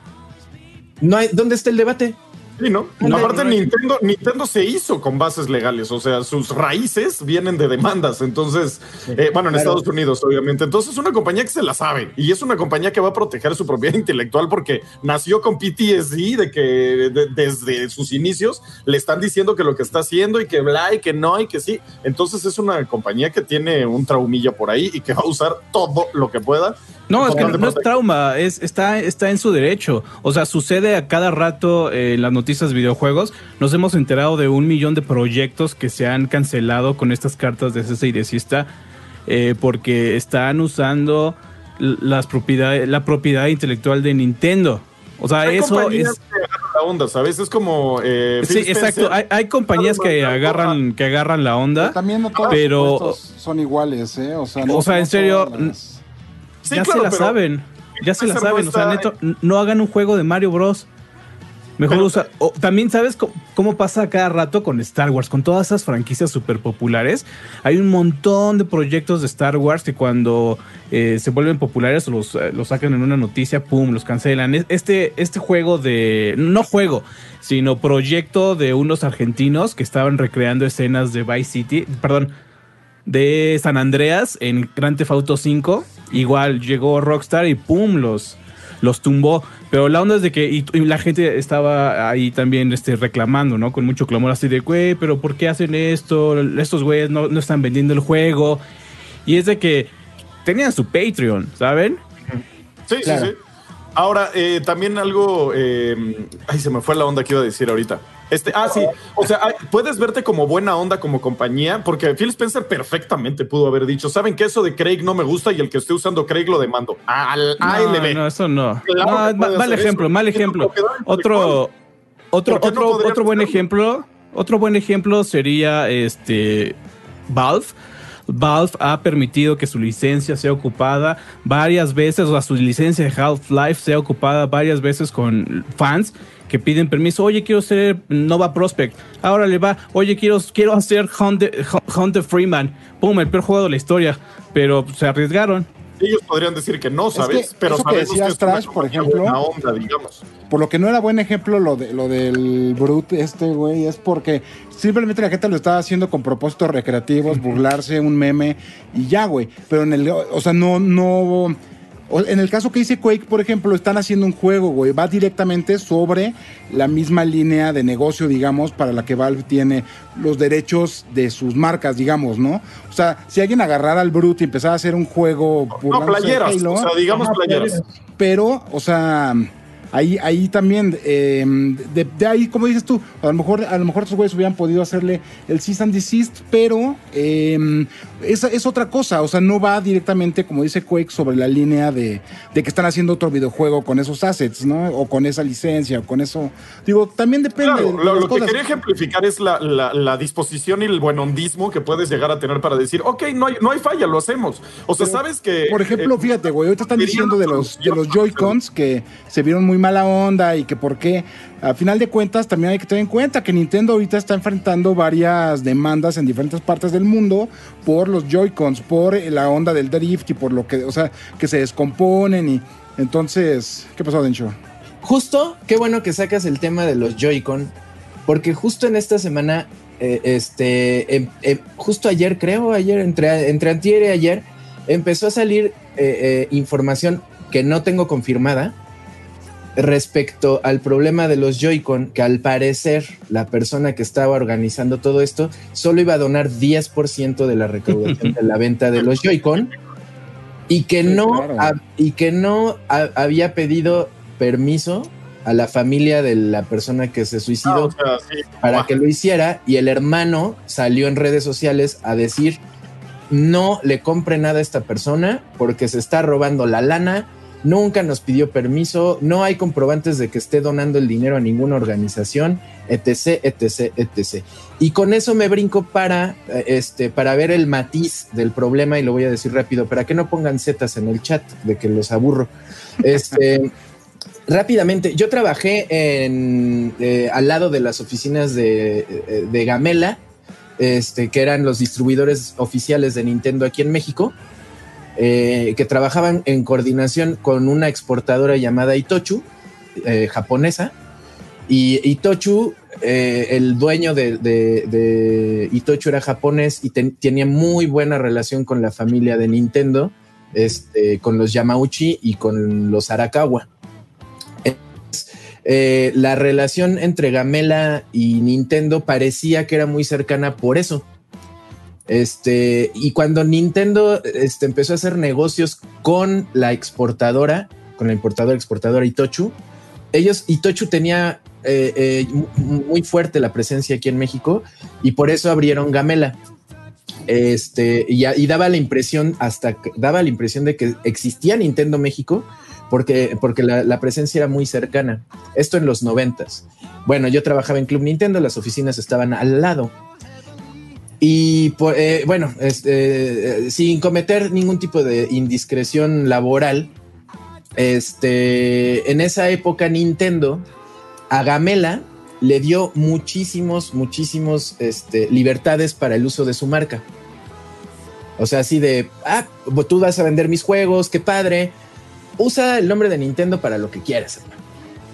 no hay, ¿dónde está el debate? Sí, ¿no? Aparte. Nintendo, Nintendo se hizo con bases legales, o sea, sus raíces vienen de demandas. Entonces, eh, bueno, en claro. Estados Unidos, obviamente. Entonces, es una compañía que se la sabe y es una compañía que va a proteger su propiedad intelectual porque nació con PTSD de que de- desde sus inicios le están diciendo que lo que está haciendo y que bla y que no y que sí. Entonces, es una compañía que tiene un traumilla por ahí y que va a usar todo lo que pueda. No, es que no es trauma, es, está, está en su derecho. O sea, sucede a cada rato eh, las noticias de videojuegos. Nos hemos enterado de un millón de proyectos que se han cancelado con estas cartas de cese y desista eh, porque están usando las propiedades, la propiedad intelectual de Nintendo. O sea, Hay eso es... que agarran la onda, ¿sabes? Es como. eh, Sí, Spencer. exacto. Hay, hay compañías que agarran, que agarran la Pero onda. también no todos Pero- supuestos son iguales, ¿eh? O sea, O sea, en serio, todas las- Sí, ya claro, se la pero- saben. Ya se la saben. o sea, neto, no hagan un juego de Mario Bros. Mejor Pero- usa. o también sabes cómo pasa cada rato con Star Wars, con todas esas franquicias súper populares. Hay un montón de proyectos de Star Wars que cuando eh, se vuelven populares o los, eh, los sacan en una noticia, pum, los cancelan. Es- Este, este juego de. No juego, sino proyecto de unos argentinos que estaban recreando escenas de Vice City. Perdón, de San Andreas en Grand Theft Auto 5. Igual llegó Rockstar y pum, los, los tumbó. Pero la onda es de que y, y la gente estaba ahí también este, reclamando, ¿no? Con mucho clamor así de, güey, pero ¿por qué hacen esto? Estos güeyes no, no están vendiendo el juego. Y es de que tenían su Patreon, ¿saben? Sí, Claro. sí, sí. Ahora, eh, también algo. eh, ay, se me fue la onda que iba a decir ahorita. Este, ah, sí. O sea, puedes verte como buena onda como compañía, porque Phil Spencer perfectamente pudo haber dicho: ¿Saben que eso de Craig no me gusta y el que esté usando Craig lo demando? Al ALB. No, no, eso no. Claro No, mal ejemplo, eso. mal ejemplo. Otro, otro, ¿Por qué no otro, otro buen hacerlo? ejemplo, otro buen ejemplo sería este Valve. Valve ha permitido que su licencia sea ocupada varias veces, o sea, su licencia de Half-Life sea ocupada varias veces con fans que piden permiso. Oye, quiero ser Nova Prospect. Ahora le va. Oye, quiero, quiero hacer Hunt the, Hunt the Freeman. Pum, el peor juego de la historia. Pero se arriesgaron. Ellos podrían decir que no, Es ¿sabes? que Pero eso que sabemos que, decías, es una Trash, por ejemplo. buena onda, digamos. Por lo que no era buen ejemplo lo de lo del Brute este, güey, es porque simplemente la gente lo estaba haciendo con propósitos recreativos, burlarse, un meme y ya, güey. Pero en el, o sea, no, no. En el caso que dice Quake, por ejemplo, están haciendo un juego, güey. Va directamente sobre la misma línea de negocio, digamos, para la que Valve tiene los derechos de sus marcas, digamos, ¿no? O sea, si alguien agarrara al Brute y empezara a hacer un juego No, playeras. Halo, O sea, digamos playeras. pero, o sea, ahí, ahí también, eh, de, de ahí, como dices tú, a lo mejor, a lo mejor estos güeyes hubieran podido hacerle el cease and desist, pero eh, es, es otra cosa, o sea, no va directamente, como dice Quake, sobre la línea de, de que están haciendo otro videojuego con esos assets, ¿no? O con esa licencia, o con eso. Digo, también depende Claro, de, de lo, que quería ejemplificar es la, la- la disposición y el buenondismo que puedes llegar a tener para decir, ok, no hay, no hay falla, lo hacemos. O sea, Pero, sabes que... Por ejemplo, eh, fíjate, güey, ahorita están diciendo de los, de los Joy-Cons que se vieron muy mala onda y que por qué. A final de cuentas, también hay que tener en cuenta que Nintendo ahorita está enfrentando varias demandas en diferentes partes del mundo por los Joy-Cons, por la onda del drift y por lo que, o sea, que se descomponen y entonces, ¿qué pasó, Dencho? Justo, qué bueno que sacas el tema de los Joy-Con, porque justo en esta semana, eh, este, em- em, justo ayer creo, ayer, entre, entre antier y ayer, empezó a salir eh, eh, información que no tengo confirmada respecto al problema de los Joy-Con, que al parecer la persona que estaba organizando todo esto solo iba a donar 10% de la recaudación de la venta de los Joy-Con y que Sí, no, claro. y que no ha- había pedido permiso a la familia de la persona que se ah, suicidó o sea, sí. para Ah, que lo hiciera y el hermano salió en redes sociales a decir no le compre nada a esta persona porque se está robando la lana, nunca nos pidió permiso, no hay comprobantes de que esté donando el dinero a ninguna organización, etc, etc, etc. Y con eso me brinco para eh, este para ver el matiz del problema y lo voy a decir rápido para que no pongan zetas en el chat de que los aburro. Este rápidamente, yo trabajé en, eh, al lado de las oficinas de, eh, de Gamela, este, que eran los distribuidores oficiales de Nintendo aquí en México, eh, que trabajaban en coordinación con una exportadora llamada Itochu, eh, japonesa. Y Itochu, eh, el dueño de, Itochu era japonés y ten- tenía muy buena relación con la familia de Nintendo, este, con los Yamauchi y con los Arakawa. La relación entre Gamela y Nintendo parecía que era muy cercana por eso. Este, y cuando Nintendo este, empezó a hacer negocios con la exportadora, con la importadora exportadora Itochu, ellos, Itochu tenía eh, eh, mu- muy fuerte la presencia aquí en México y por eso abrieron Gamela. Este, y, y daba la impresión, hasta daba la impresión de que existía Nintendo México porque, porque la, la presencia era muy cercana. Esto en los noventas. Bueno, yo trabajaba en Club Nintendo, las oficinas estaban al lado. Y por- eh, bueno, este, eh, sin cometer ningún tipo de indiscreción laboral, este, en esa época Nintendo a Gamela le dio muchísimos, muchísimos este, libertades para el uso de su marca. O sea, así de, ah, tú vas a vender mis juegos, qué padre. Usa el nombre de Nintendo para lo que quieras, hermano.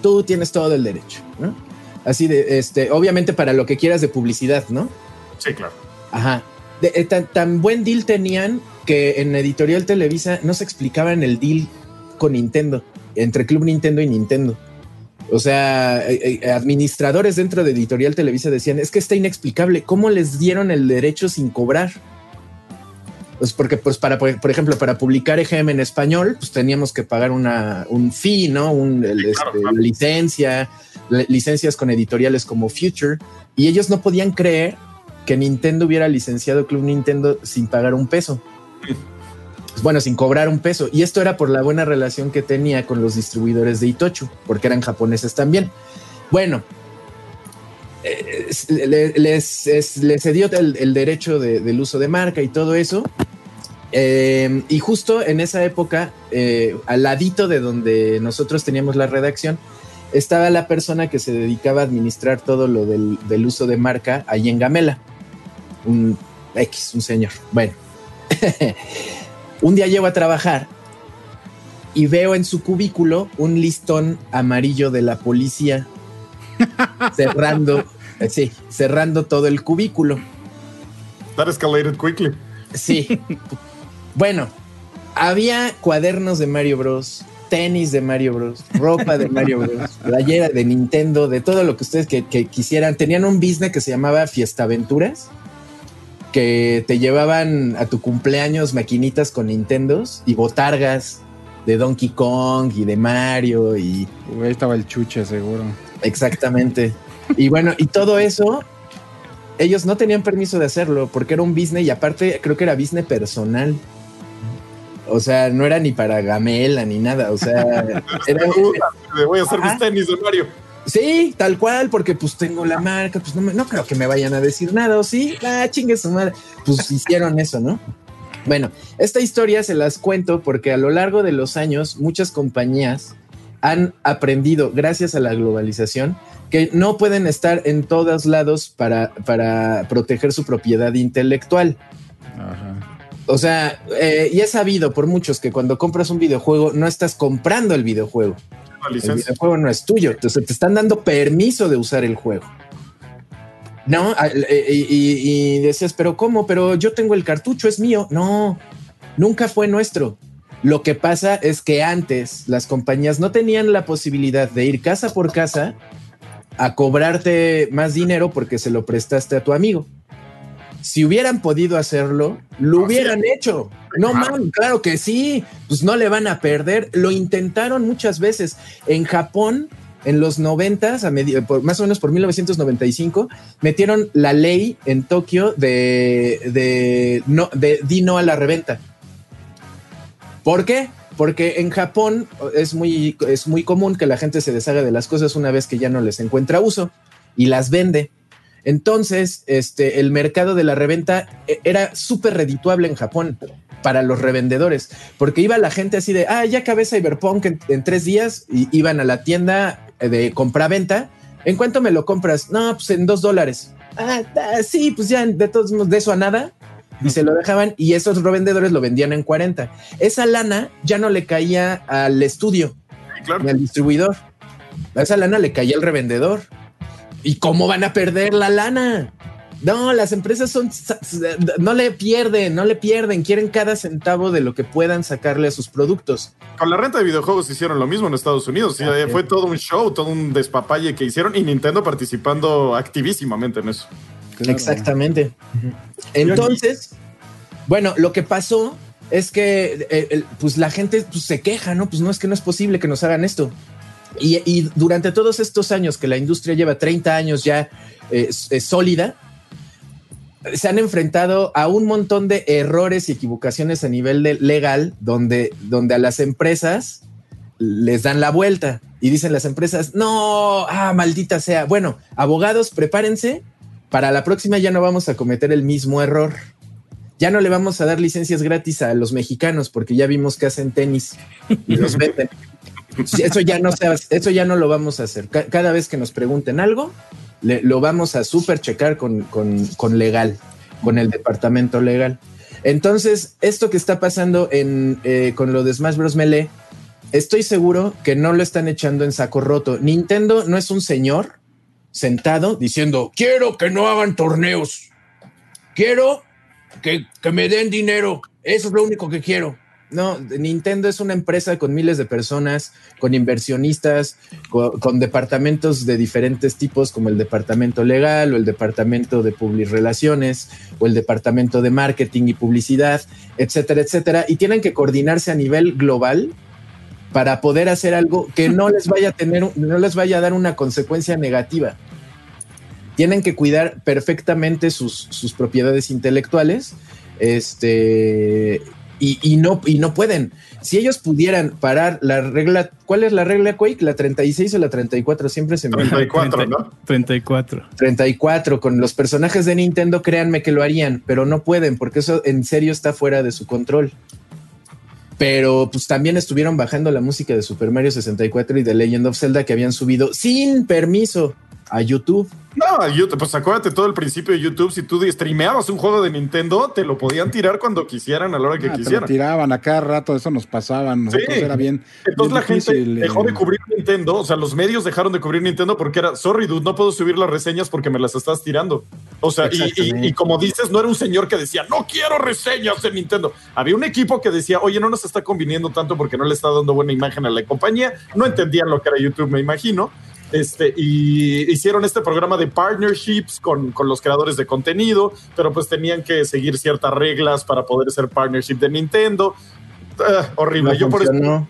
Tú tienes todo el derecho, ¿no? Así de, este, obviamente para lo que quieras de publicidad, ¿no? Sí, claro. Ajá. De- eh, tan, tan buen deal tenían que en Editorial Televisa no se explicaban el deal con Nintendo, entre Club Nintendo y Nintendo. O sea, eh, eh, administradores dentro de Editorial Televisa decían, es que está inexplicable, ¿cómo les dieron el derecho sin cobrar? Pues porque, pues para, por ejemplo, para publicar EGM en español, pues teníamos que pagar una, un fee, ¿no? Un, el, Sí, claro, este, claro. licencia, li- licencias con editoriales como Future, y ellos no podían creer que Nintendo hubiera licenciado Club Nintendo sin pagar un peso. Bueno, sin cobrar un peso. Y esto era por la buena relación que tenía con los distribuidores de Itochu, porque eran japoneses también. Bueno, eh, le- les, es- les cedió el, derecho de- del uso de marca y todo eso. Eh, y justo en esa época, eh, al ladito de donde nosotros teníamos la redacción, estaba la persona que se dedicaba a administrar todo lo del, del uso de marca ahí en Gamela. Un X, un señor. Bueno, un día llego a trabajar y veo en su cubículo un listón amarillo de la policía cerrando, sí, cerrando todo el cubículo. That escalated quickly. Sí. Bueno, había cuadernos de Mario Bros, tenis de Mario Bros, ropa de Mario Bros, playera de Nintendo, de todo lo que ustedes que, que quisieran. Tenían un business que se llamaba Fiesta Aventuras, que te llevaban a tu cumpleaños maquinitas con Nintendos y botargas de Donkey Kong y de Mario y Uy, ahí estaba el chuche, seguro. exactamente. y bueno, y todo eso, ellos no tenían permiso de hacerlo porque era un business y aparte creo que era business personal. O sea, no era ni para Gamela ni nada. O sea, era un, voy a hacer mis tenis de Mario. Sí, tal cual, porque pues tengo la marca, pues no, me- no creo que me vayan a decir nada, ¿o sí? Ah, chingue su madre. Pues hicieron eso, ¿no? Bueno, esta historia se las cuento porque a lo largo de los años muchas compañías han aprendido, gracias a la globalización, que no pueden estar en todos lados para, para proteger su propiedad intelectual. Ajá. O sea, eh, y es sabido por muchos que cuando compras un videojuego no estás comprando el videojuego. El videojuego no es tuyo, entonces te están dando permiso de usar el juego. No, Ah, eh, y, y- y decías, pero ¿cómo? Pero yo tengo el cartucho, es mío. No, nunca fue nuestro. Lo que pasa es que antes las compañías no tenían la posibilidad de ir casa por casa a cobrarte más dinero porque se lo prestaste a tu amigo. Si hubieran podido hacerlo, lo hubieran hecho. No, man, claro que sí. Pues no le van a perder. Lo intentaron muchas veces. En Japón, en los 90, a medi- por, más o menos por 1995, metieron la ley en Tokio de, de, no, de di no a la reventa. ¿Por qué? Porque en Japón es muy, es muy común que la gente se deshaga de las cosas una vez que ya no les encuentra uso y las vende. Entonces, este, el mercado de la reventa eh, era súper redituable en Japón para los revendedores, porque iba la gente así de, ah, ya acabé Cyberpunk en, en tres días, y iban a la tienda eh, de compra-venta. ¿En cuánto me lo compras? No, pues en dos dólares. Ah, ah, sí, pues ya de todos modos, de eso a nada. Y se lo dejaban y esos revendedores lo vendían en 40. Esa lana ya no le caía al estudio Sí, claro. ni al distribuidor. A esa lana le caía al revendedor. ¿Y cómo van a perder la lana? No, las empresas son no le pierden, no le pierden, quieren cada centavo de lo que puedan sacarle a sus productos. Con la renta de videojuegos hicieron lo mismo en Estados Unidos. Sí, Ah, sí. Fue todo un show, todo un despapalle que hicieron y Nintendo participando activísimamente en eso. Claro. Exactamente. Entonces, bueno, lo que pasó es que eh, pues la gente pues, se queja, ¿no? Pues no es que no es posible que nos hagan esto. Y, y durante todos estos años que la industria lleva 30 años ya eh, eh, sólida, se han enfrentado a un montón de errores y equivocaciones a nivel de legal, donde, donde a las empresas les dan la vuelta y dicen las empresas, no, ah, maldita sea. Bueno, abogados, prepárense, para la próxima ya no vamos a cometer el mismo error. Ya no le vamos a dar licencias gratis a los mexicanos porque ya vimos que hacen tenis y los venden. Eso ya no se eso ya no lo vamos a hacer. Ca- Cada vez que nos pregunten algo, lo vamos a super checar con, con- con legal, con el departamento legal. Entonces, esto que está pasando en, eh, con lo de Smash Bros. Melee, estoy seguro que no lo están echando en saco roto. Nintendo no es un señor sentado diciendo, quiero que no hagan torneos. Quiero que, que me den dinero. Eso es lo único que quiero. No, Nintendo es una empresa con miles de personas, con inversionistas, con, departamentos de diferentes tipos, como el departamento legal o el departamento de public relaciones o el departamento de marketing y publicidad, etcétera, etcétera. Y tienen que coordinarse a nivel global para poder hacer algo que no les vaya a tener, no les vaya a dar una consecuencia negativa. Tienen que cuidar perfectamente sus, sus propiedades intelectuales, este, y, y no, y no pueden. Si ellos pudieran parar la regla, ¿cuál es la regla Quake? La 36 o la 34, siempre se me 34, ¿no? 34. 34 con los personajes de Nintendo, créanme que lo harían, pero no pueden porque eso en serio está fuera de su control. Pero pues también estuvieron bajando la música de Super Mario 64 y de Legend of Zelda que habían subido sin permiso a YouTube. No, YouTube, pues acuérdate todo el principio de YouTube. Si tú streameabas un juego de Nintendo, te lo podían tirar cuando quisieran, a la hora que Ah, te lo quisieran. tiraban a cada rato, eso nos pasaba. Nosotros Sí. era bien. Entonces la bien gente difícil, dejó eh, de cubrir Nintendo, o sea, los medios dejaron de cubrir Nintendo porque era, sorry, dude, no puedo subir las reseñas porque me las estás tirando. O sea, y- y como dices, no era un señor que decía, no quiero reseñas de Nintendo. Había un equipo que decía, oye, no nos está conviniendo tanto porque no le está dando buena imagen a la compañía. No entendían lo que era YouTube, me imagino. Este, y hicieron este programa de partnerships con, con los creadores de contenido, pero pues tenían que seguir ciertas reglas para poder ser partnership de Nintendo ah, horrible. No Yo por eso nunca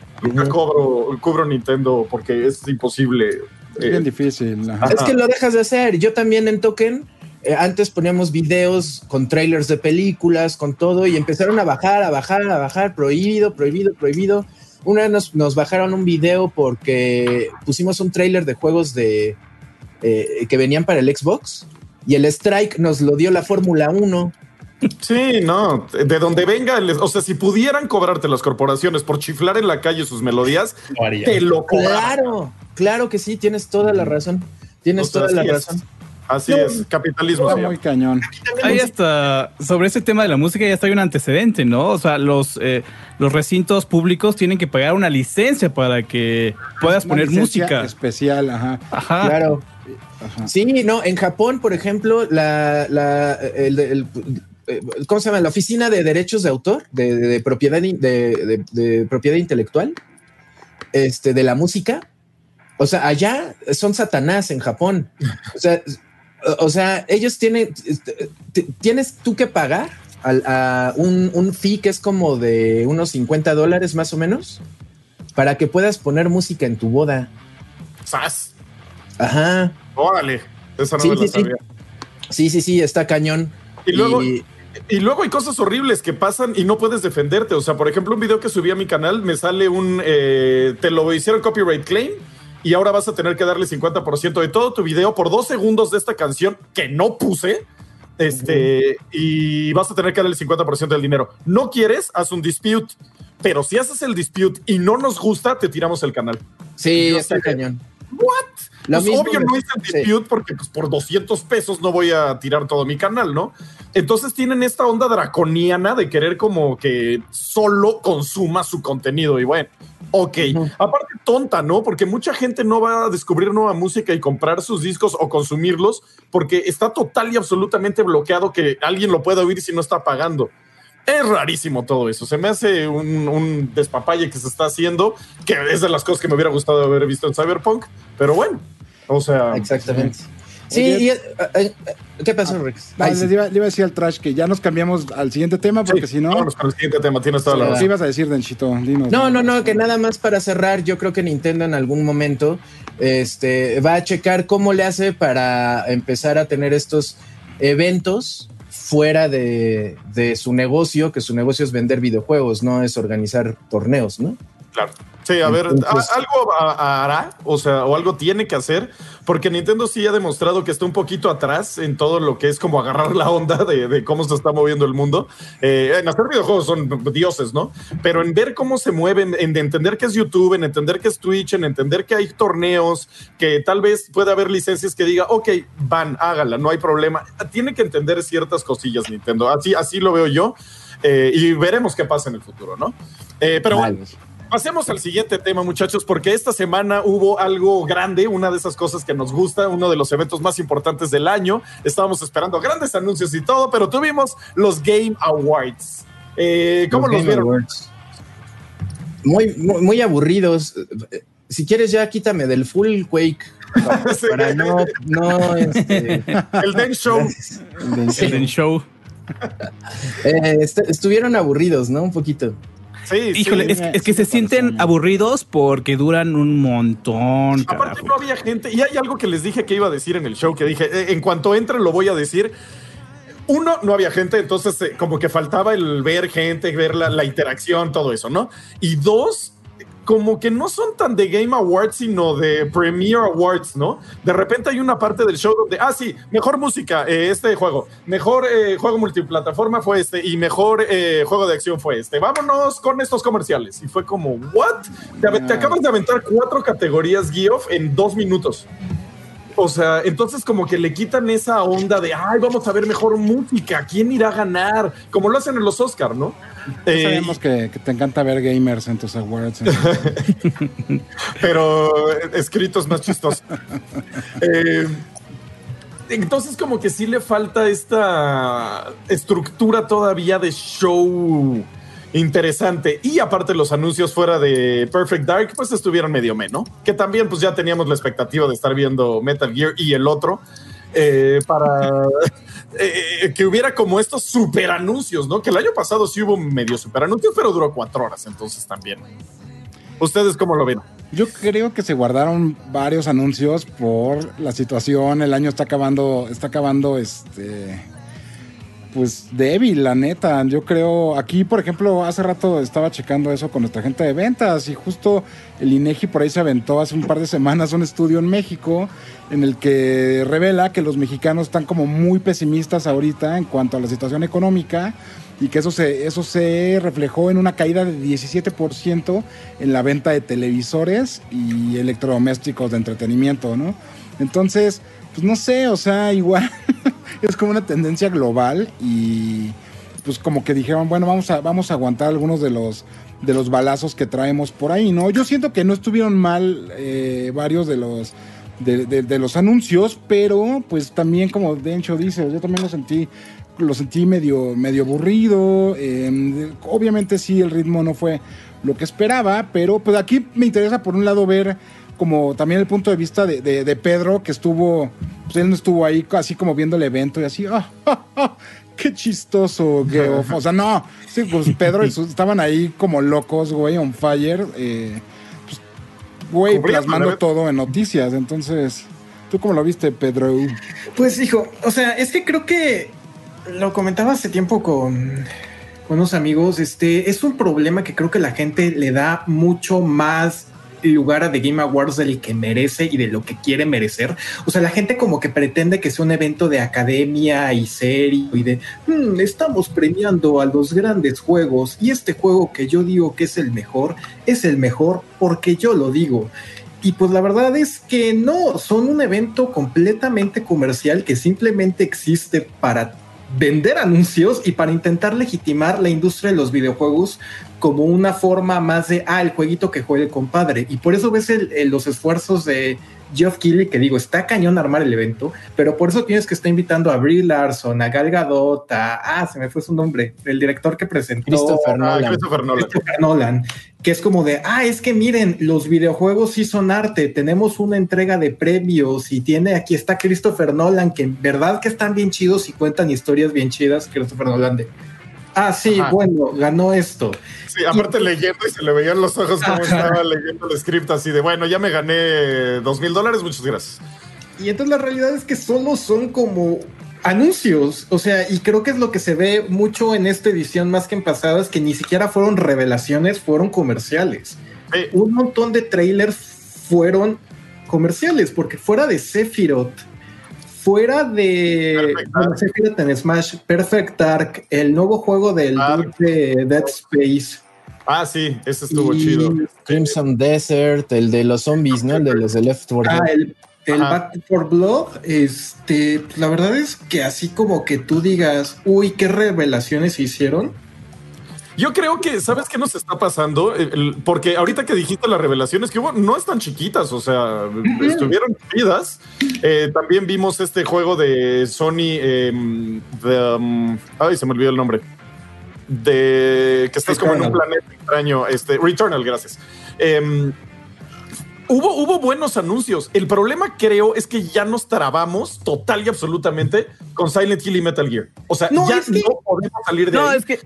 cobro, cubro Nintendo porque es imposible. Es Eh, bien difícil. ajá. Es que lo dejas de hacer. Yo también en Token, eh, antes poníamos videos con trailers de películas, con todo, y empezaron a bajar, a bajar, a bajar, prohibido, prohibido, prohibido. Una vez nos, nos bajaron un video porque pusimos un trailer de juegos de eh, que venían para el Xbox y el Strike nos lo dio la Fórmula 1. Sí, no, de donde venga, les- o sea, si pudieran cobrarte las corporaciones por chiflar en la calle sus melodías, te lo cobraran. Claro, claro que sí, tienes toda la razón. Tienes O sea, toda la es. Así No, es, capitalismo. Está muy cañón. Ahí hasta sobre ese tema de la música ya está hay un antecedente, ¿no? O sea, los, eh, los recintos públicos tienen que pagar una licencia para que puedas Una poner música. especial, ajá. Ajá. Claro. ajá. Sí, no, en Japón, por ejemplo, la, la, el, el- eh, ¿cómo se llama? La oficina de derechos de autor, de, de- de propiedad, in- de, de- de propiedad intelectual, este, de la música. O sea, allá son Satanás en Japón. O sea, o sea, ellos tienen, este, tienes tú que pagar al- a un, un fee que es como de unos 50 dólares más o menos para que puedas poner música en tu boda. ¡Sas! Ajá. Órale, esa no Sí, me la sí, sí. sabía. Sí, sí, sí, está cañón. Y luego, Y- Y luego hay cosas horribles que pasan y no puedes defenderte. O sea, por ejemplo, un video que subí a mi canal me sale un. eh, te lo hicieron copyright claim y ahora vas a tener que darle 50% de todo tu video por dos segundos de esta canción que no puse. Este, y vas a tener que darle el 50% del dinero. No quieres, haz un dispute. Pero si haces el dispute y no nos gusta, te tiramos el canal. sí, está cañón. ¿What? Lo Pues obvio no hice el dispute porque pues, por 200 pesos no voy a tirar todo mi canal, ¿no? Entonces tienen esta onda draconiana de querer como que solo consuma su contenido y bueno, ok. Aparte tonta, ¿no? Porque mucha gente no va a descubrir nueva música y comprar sus discos o consumirlos porque está total y absolutamente bloqueado que alguien lo pueda oír si no está pagando. Es rarísimo todo eso. Se me hace un, un despapalle que se está haciendo, que es de las cosas que me hubiera gustado haber visto en Cyberpunk. Pero bueno, o sea, Exactamente. Sí, Oye. y, eh, eh, ¿qué pasó, Rex? Les, sí. iba, le iba a decir al trash que ya nos cambiamos al siguiente tema porque sí, si no, vámonos con el siguiente tema. Tienes toda la Sí, ¿qué razón. ibas a decir, Denchito? Dinos. No, no, no, que nada más para cerrar, yo creo que Nintendo en algún momento este, va a checar cómo le hace para empezar a tener estos eventos fuera de, de su negocio, que su negocio es vender videojuegos, no es organizar torneos, ¿no? Claro. Sí, a ver, Entonces- algo hará, o sea, o algo tiene que hacer, porque Nintendo sí ha demostrado que está un poquito atrás en todo lo que es como agarrar la onda de, de cómo se está moviendo el mundo. Eh, en hacer videojuegos son dioses, ¿no? Pero en ver cómo se mueven, en entender que es YouTube, en entender que es Twitch, en entender que hay torneos, que tal vez pueda haber licencias que diga, ok, van, hágala, no hay problema. Tiene que entender ciertas cosillas Nintendo, así, así lo veo yo. eh, y veremos qué pasa en el futuro, ¿no? Eh, pero bueno, Vale. Pasemos al siguiente tema, muchachos, porque esta semana hubo algo grande, una de esas cosas que nos gusta, uno de los eventos más importantes del año. Estábamos esperando grandes anuncios y todo, pero tuvimos los Game Awards. Eh, ¿Cómo los, Game vieron? Awards. Muy, muy, muy aburridos. Si quieres, ya quítame del full Quake. Para, Sí. para no, no, este, El Den Show. El show. Eh, est- estuvieron aburridos, ¿no? Un poquito. Sí, es, es que sí se sienten aburridos porque duran un montón. Aparte carajo. no había gente, y hay algo que les dije que iba a decir en el show, que dije, eh, en cuanto entre lo voy a decir. Uno, no había gente, entonces eh, como que faltaba el ver gente, ver la, la interacción, todo eso, ¿no? Y dos, como que no son tan de Game Awards, sino de Premiere Awards, ¿no? De repente hay una parte del show donde, ah, sí, mejor música, eh, este juego, mejor eh, juego multiplataforma fue este, y mejor eh, juego de acción fue este. Vámonos con estos comerciales. Y fue como, ¿what? Te, te acabas de aventar cuatro categorías Geoff en dos minutos. O sea, entonces como que le quitan esa onda de, ay, vamos a ver mejor música, ¿quién irá a ganar? Como lo hacen en los Oscar, ¿no? Eh, sabemos que, que te encanta ver gamers en tus awards. pero eh, escritos más chistosos. Eh, entonces como que sí le falta esta estructura todavía de show interesante. Y aparte los anuncios fuera de Perfect Dark, pues estuvieron medio menos, que también pues ya teníamos la expectativa de estar viendo Metal Gear y el otro. eh, para eh, que hubiera como estos super anuncios, ¿no? Que el año pasado sí hubo medio super anuncio, pero duró cuatro horas, entonces también. ¿Ustedes cómo lo ven? Yo creo que se guardaron varios anuncios por la situación. El año está acabando, está acabando este pues débil, la neta. Yo creo, aquí por ejemplo, hace rato estaba checando eso con nuestra gente de ventas y justo el INEGI por ahí se aventó hace un par de semanas un estudio en México en el que revela que los mexicanos están como muy pesimistas ahorita en cuanto a la situación económica y que eso se, eso se reflejó en una caída de 17% en la venta de televisores y electrodomésticos de entretenimiento, ¿no? Entonces, pues no sé, o sea, igual es como una tendencia global y pues como que dijeron, bueno, vamos a, vamos a aguantar algunos de los, de los balazos que traemos por ahí, ¿no? Yo siento que no estuvieron mal eh, varios de los, de, los anuncios, pero pues también como Dencho dice, yo también lo sentí, lo sentí medio, medio aburrido, em, obviamente sí, el ritmo no fue lo que esperaba, pero pues aquí me interesa por un lado ver como también el punto de vista de, Pedro, que estuvo, pues él no estuvo ahí así como viendo el evento y así, ah, qué chistoso. O sea, no, sí, pues Pedro estaban ahí como locos, güey, on fire, eh, pues, güey, plasmando todo en noticias. Entonces, ¿tú cómo lo viste, Pedro? Pues, hijo, o sea, es que creo que lo comentaba hace tiempo con, con unos amigos, este, es un problema que creo que la gente le da mucho más lugar a Game Awards del que merece y de lo que quiere merecer. O sea, la gente como que pretende que sea un evento de academia y serio y de hmm, estamos premiando a los grandes juegos y este juego que yo digo que es el mejor es el mejor porque yo lo digo. Y pues la verdad es que no, son un evento completamente comercial que simplemente existe para vender anuncios y para intentar legitimar la industria de los videojuegos como una forma más de, ah, el jueguito que juegue el compadre. Y por eso ves los esfuerzos de Geoff Keighley, que digo, está cañón armar el evento, pero por eso tienes que estar invitando a Brie Larson, a Gal Gadot, a, ah, se me fue su nombre, el director que presentó. Christopher Nolan. Christopher Nolan. Christopher Nolan. Que es como de, ah, es que miren, los videojuegos sí son arte, tenemos una entrega de premios y tiene, aquí está Christopher Nolan, que en verdad que están bien chidos y cuentan historias bien chidas, Christopher Nolan de Ah, sí, bueno, ganó esto. Sí, aparte leyendo y se le veían los ojos como estaba leyendo el script así de, bueno, ya me gané dos mil dólares, muchas gracias. Y entonces la realidad es que solo son como anuncios, o sea, y creo que es lo que se ve mucho en esta edición más que en pasadas, que ni siquiera fueron revelaciones, fueron comerciales. Un montón de trailers fueron comerciales, porque fuera de Sephiroth fuera de Perfect en Smash, Perfect Dark, el nuevo juego del de Dead Space. Ah, sí, ese estuvo chido. Crimson Desert, el de los zombies, ¿no? El de los de Left 4 Dead. Ah, el, el Back for Blood, este, la verdad es que así como que tú digas, uy, qué revelaciones se hicieron yo creo que, ¿sabes qué nos está pasando? Porque ahorita que dijiste las revelaciones que hubo, no están chiquitas, o sea, estuvieron chidas. Eh, también vimos este juego de Sony, um, ay, se me olvidó el nombre. De que estás como en un planeta extraño, este, Returnal, gracias. Em, hubo, hubo buenos anuncios. El problema, creo, es que ya nos trabamos total y absolutamente con Silent Hill y Metal Gear. O sea, ya no podemos salir de no, es que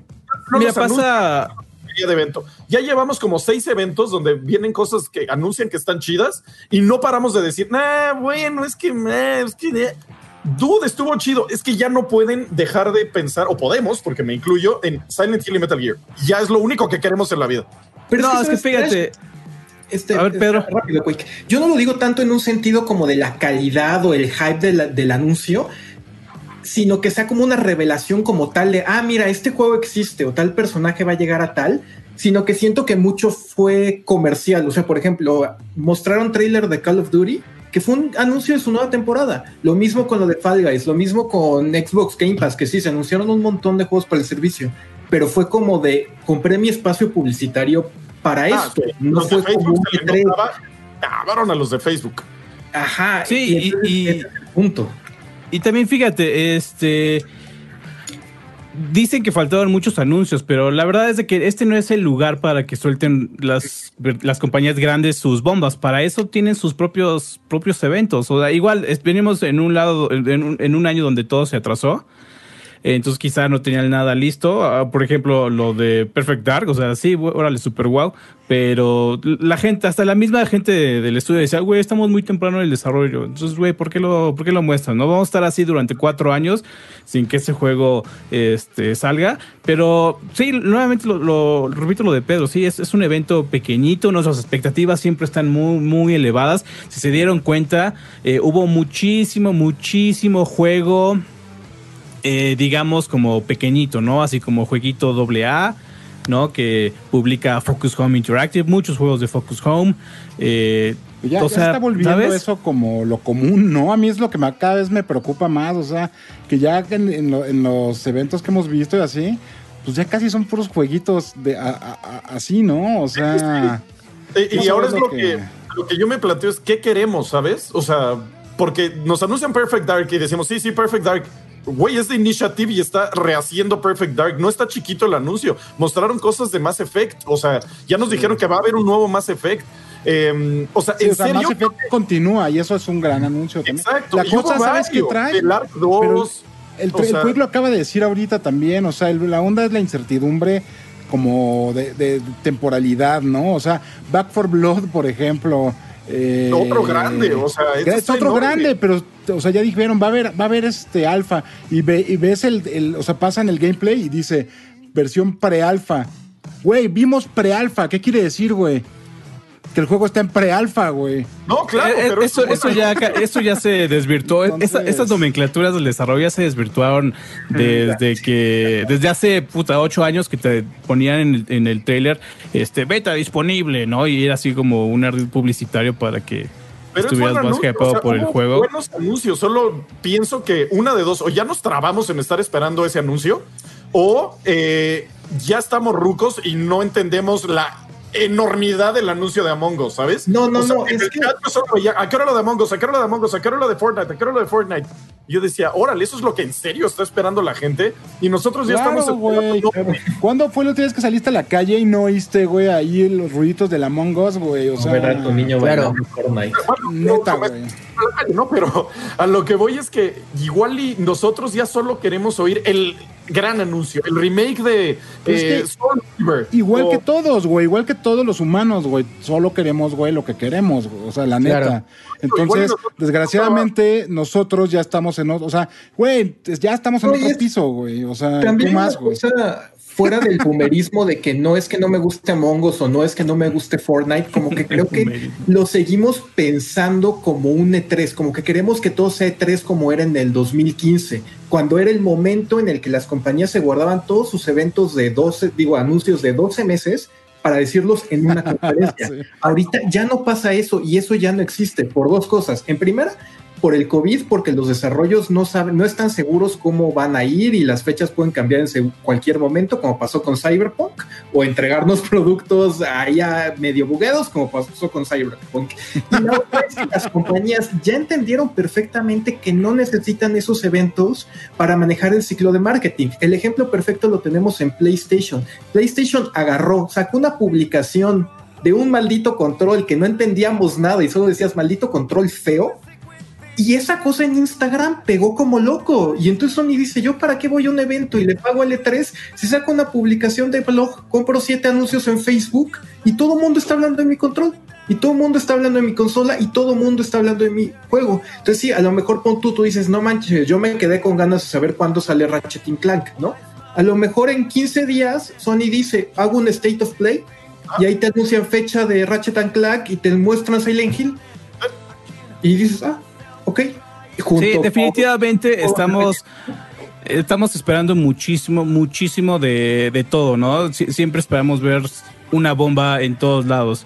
Mira, pasa de evento. Ya llevamos como seis eventos donde vienen cosas que anuncian que están chidas y no paramos de decir, nah, bueno, es que, es que, dude, estuvo chido. Es que ya no pueden dejar de pensar, o podemos, porque me incluyo, en Silent Hill y Metal Gear. Ya es lo único que queremos en la vida. Pero no, es que, fíjate. Este, a ver, Pedro. Rápido, Yo no lo digo tanto en un sentido como de la calidad o el hype del anuncio, sino que sea como una revelación como tal de, ah, mira, este juego existe o tal personaje va a llegar a tal, sino que siento que mucho fue comercial. O sea, por ejemplo, mostraron trailer de Call of Duty, que fue un anuncio de su nueva temporada. Lo mismo con lo de Fall Guys, lo mismo con Xbox Game Pass, que sí, se anunciaron un montón de juegos para el servicio, pero fue como de, compré mi espacio publicitario para ah, esto. No fue como un a los de Facebook. Ajá. Sí, y, y, punto. Y también fíjate, este. dicen que faltaban muchos anuncios, pero la verdad es de que este no es el lugar para que suelten las, las compañías grandes sus bombas. Para eso tienen sus propios, propios eventos. O sea, igual venimos en un lado, en un, en un año donde todo se atrasó entonces quizá no tenían nada listo. Ah, por ejemplo, lo de Perfect Dark, o sea, sí, órale, super wow, pero la gente, hasta la misma gente del estudio decía, güey, estamos muy temprano en el desarrollo. Entonces, güey, ¿por qué lo, por qué lo muestran? No vamos a estar así durante cuatro años sin que ese juego este, salga. Pero sí, nuevamente lo, repito lo de Pedro, sí, es, es un evento pequeñito, nuestras expectativas siempre están muy, muy elevadas. Si se dieron cuenta, eh, hubo muchísimo, muchísimo juego eh, digamos, como pequeñito, ¿no? Así como jueguito doble A, ¿no? Que publica Focus Home Interactive, muchos juegos de Focus Home. Eh, ya, está volviendo eso como lo común, ¿no? A mí es lo que cada vez me preocupa más, o sea, que ya en, los eventos que hemos visto y así, pues ya casi son puros jueguitos de así, ¿no? O sea... Y, ahora es lo que... lo que yo me planteo es qué queremos, ¿sabes? O sea, porque nos anuncian Perfect Dark y decimos, sí, sí, Perfect Dark, güey, es de Initiative y está rehaciendo Perfect Dark. No está chiquito el anuncio. Mostraron cosas de Mass Effect. O sea, ya nos dijeron que va a haber un nuevo Mass Effect. Em, o sea, en serio. Mass Effect continúa y eso es un gran anuncio también. Exacto. La cosa, ¿sabes qué trae? El Ark 2. El, el, lo acaba de decir ahorita también. O sea, la onda es la incertidumbre como de, temporalidad, ¿no? O sea, Back for Blood, por ejemplo. Eh, otro grande, o sea, es otro grande, pero o sea, ya dijeron, va a haber, va a haber este alfa y, ve, y ves el, el, o sea, pasan el gameplay y dice versión pre-alfa. Güey, vimos pre-alfa, ¿qué quiere decir, güey? Que el juego está en pre-alfa, güey. No, claro, eh, pero eso, eso, ya, eso ya se desvirtuó. esas nomenclaturas del desarrollo ya se desvirtuaron desde que, desde hace puta ocho años que te ponían en el, en el trailer, este, beta disponible, ¿no? Y era así como un ardid publicitario para que estuvieras más hypado por el juego. Buenos anuncios, solo pienso que una de dos, o ya nos trabamos en estar esperando ese anuncio, o eh, ya estamos rucos y no entendemos la enormidad del anuncio de Among Us, ¿sabes? No, no, no. Es que... ¿A qué hora lo de Among Us? ¿A qué hora lo de Among Us? ¿A qué hora lo de Fortnite? ¿A qué hora lo de Fortnite? yo decía, órale, eso es lo que en serio está esperando la gente. Y nosotros ya estamos. Güey. ¿Cuándo fue la última vez que saliste a la calle y no oíste, güey, ahí los ruiditos de la Among Us, güey? O sea, a tu niño claro. Fortnite. Neta, güey. No, pero a lo que voy es que igual y nosotros ya solo queremos oír el gran anuncio, el remake de eh, Igual que todos, güey, igual que todos los humanos, güey, solo queremos, güey, lo que queremos, o sea, la neta. Entonces, desgraciadamente, nosotros ya estamos en otro, o sea, güey, ya estamos en otro piso, güey, o sea, también más, güey fuera del boomerismo de que no es que no me guste Among Us o no es que no me guste Fortnite, como que creo que lo seguimos pensando como un E3, como que queremos que todo sea E3 como era en el 2015, cuando era el momento en el que las compañías se guardaban todos sus eventos de 12, digo, anuncios de 12 meses para decirlos en una conferencia. Ahorita ya no pasa eso y eso ya no existe por dos cosas. En primera, por el COVID, porque los desarrollos no saben, no están seguros cómo van a ir y las fechas pueden cambiar en cualquier momento, como pasó con Cyberpunk, o entregarnos productos allá medio bugueados, como pasó con Cyberpunk. Y la otra es las compañías ya entendieron perfectamente que no necesitan esos eventos para manejar el ciclo de marketing. El ejemplo perfecto lo tenemos en PlayStation. PlayStation agarró, sacó una publicación de un maldito control que no entendíamos nada y solo decías maldito control feo y esa cosa en Instagram pegó como loco. Y entonces Sony dice, yo para qué voy a un evento y le pago al E3 si saco una publicación de blog, compro siete anuncios en Facebook y todo el mundo está hablando de mi control. Y todo el mundo está hablando de mi consola y todo el mundo está hablando de mi juego. Entonces sí, a lo mejor pon tú, tú dices, no manches, yo me quedé con ganas de saber cuándo sale Ratchet Clank, ¿no? A lo mejor en 15 días Sony dice, hago un State of Play y ahí te anuncian fecha de Ratchet Clank y te muestran Silent Hill. Y dices, ah, ok. sí, definitivamente estamos, estamos esperando muchísimo, muchísimo de, todo, ¿no? siempre esperamos ver una bomba en todos lados.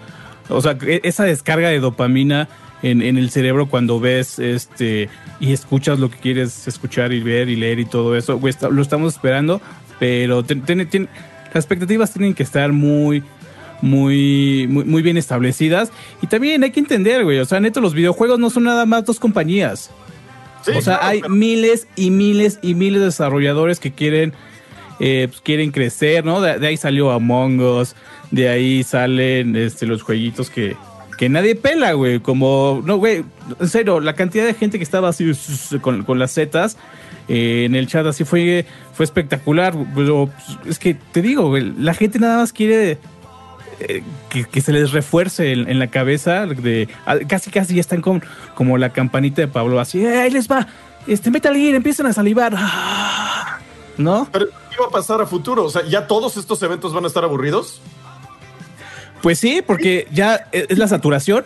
O sea, e, esa descarga de dopamina en, el cerebro cuando ves este y escuchas lo que quieres escuchar y ver y leer y todo eso, lo estamos esperando, pero las expectativas tienen que estar muy, muy, muy, bien establecidas. Y también hay que entender, güey, o sea, neto, los videojuegos no son nada más dos compañías. o sea, hay miles y miles y miles de desarrolladores que quieren eh, pues, quieren crecer, ¿no? De, de ahí salió Among Us, de ahí salen este, los jueguitos que, que nadie pela, güey. Como, no, güey, en serio, la cantidad de gente que estaba así con, con las zetas eh, en el chat así fue, fue espectacular. Pero pues, es que te digo, güey, la gente nada más quiere eh, que, que se les refuerce en, en la cabeza. De, ah, casi, casi ya están con, como la campanita de Pablo, así, "Eh, ahí les va. Este, Metal Gear, empiezan a salivar. Ah, ¿No? Pero ¿qué va a pasar a futuro? O sea, ¿ya todos estos eventos van a estar aburridos? Pues sí, porque ya es la saturación.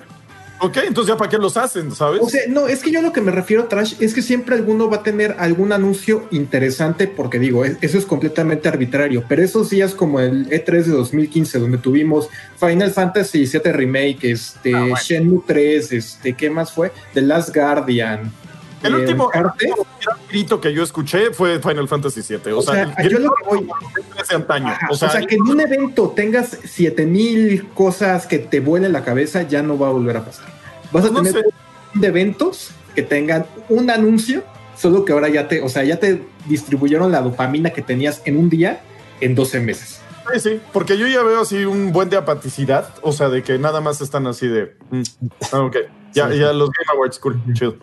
Ok, entonces ya para qué los hacen, ¿sabes? O sea, no, es que yo a lo que me refiero, Trash, es que siempre alguno va a tener algún anuncio interesante, porque digo, es- eso es completamente arbitrario, pero esos días como el E3 de 2015, donde tuvimos Final Fantasy VII Remake, este, Ah, bueno. Shenmue 3, este, ¿qué más fue? The Last Guardian. el eh, último el último grito que yo escuché fue Final Fantasy VII. O, O sea, sea, el yo lo que voy- ese antaño. Ajá, o sea, que en un evento tengas 7000 cosas que te vuelen la cabeza, ya no va a volver a pasar. Vas a No tener sé. un de eventos que tengan un anuncio, solo que ahora ya te, o sea, ya te distribuyeron la dopamina que tenías en un día en 12 meses. Sí, sí, porque yo ya veo así un buen de apaticidad, o sea, de que nada más están así de, mm, ah, ok, ya, Sí. ya los Game Awards, cool, chido.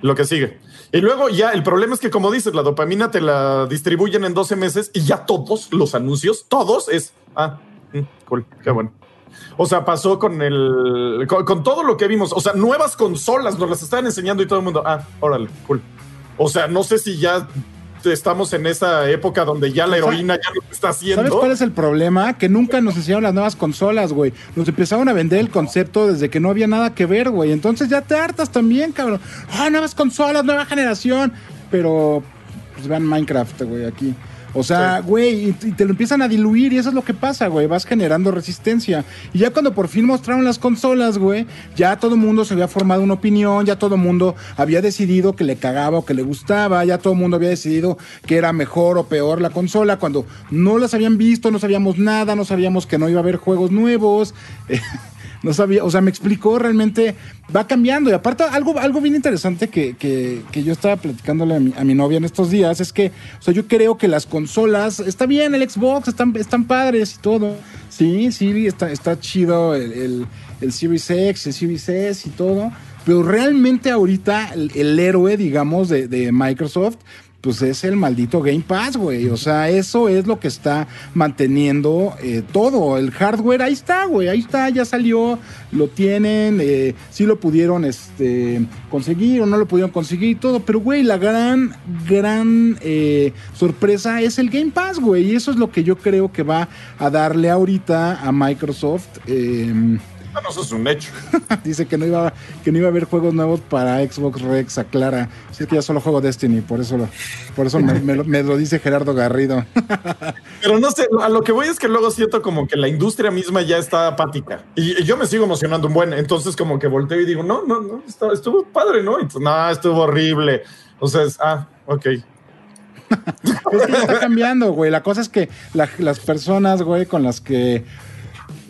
Lo que sigue. Y luego ya, el problema es que como dices, la dopamina te la distribuyen en 12 meses y ya todos los anuncios, todos es, ah, mm, cool, qué bueno. O sea, pasó con el, con, con todo lo que vimos, o sea, nuevas consolas nos las estaban enseñando y todo el mundo, ah, órale, cool. O sea, no sé si ya estamos en esa época donde ya la heroína ya lo está haciendo. ¿Sabes cuál es el problema? Que nunca nos enseñaron las nuevas consolas, güey. Nos empezaron a vender el concepto desde que no había nada que ver, güey. Entonces ya te hartas también, cabrón. Ah, nuevas consolas, nueva generación. Pero, pues vean Minecraft, güey, aquí. O sea, güey, y, y te lo empiezan a diluir y eso es lo que pasa, güey. Vas generando resistencia. Y ya cuando por fin mostraron las consolas, güey, ya todo el mundo se había formado una opinión, ya todo el mundo había decidido que le cagaba o que le gustaba, ya todo el mundo había decidido que era mejor o peor la consola, cuando no las habían visto, no sabíamos nada, no sabíamos que no iba a haber juegos nuevos. No sabía, o sea, me explicó realmente, va cambiando. Y aparte, algo, algo bien interesante que, que- que yo estaba platicándole a mi, a mi novia en estos días es que, o sea, yo creo que las consolas, está bien el Xbox, están, están padres y todo. Sí, sí, está, está chido el, el, Series X, el Series S y todo. Pero realmente ahorita el, el héroe, digamos, de, de Microsoft, pues es el maldito Game Pass, güey. O sea, eso es lo que está manteniendo eh, todo. El hardware, ahí está, güey. Ahí está, ya salió, lo tienen, eh, sí lo pudieron este, conseguir o no lo pudieron conseguir y todo. Pero, güey, la gran, gran eh, sorpresa es el Game Pass, güey. Y eso es lo que yo creo que va a darle ahorita a Microsoft. eh, Bueno, eso es un hecho. Dice que no iba que no iba a haber juegos nuevos para Xbox Rex, aclara. Si es que ya solo juego Destiny, por eso lo, por eso me, me lo, me lo dice Gerardo Garrido. Pero no sé, a lo que voy es que luego siento como que la industria misma ya está apática. Y, y yo me sigo emocionando un buen. Entonces, como que volteo y digo, no, no, no, está- estuvo padre, ¿no? Y pues, no, estuvo horrible. O sea, es, ah, ok. Es que ya está cambiando, güey. La cosa es que la- las personas, güey, con las que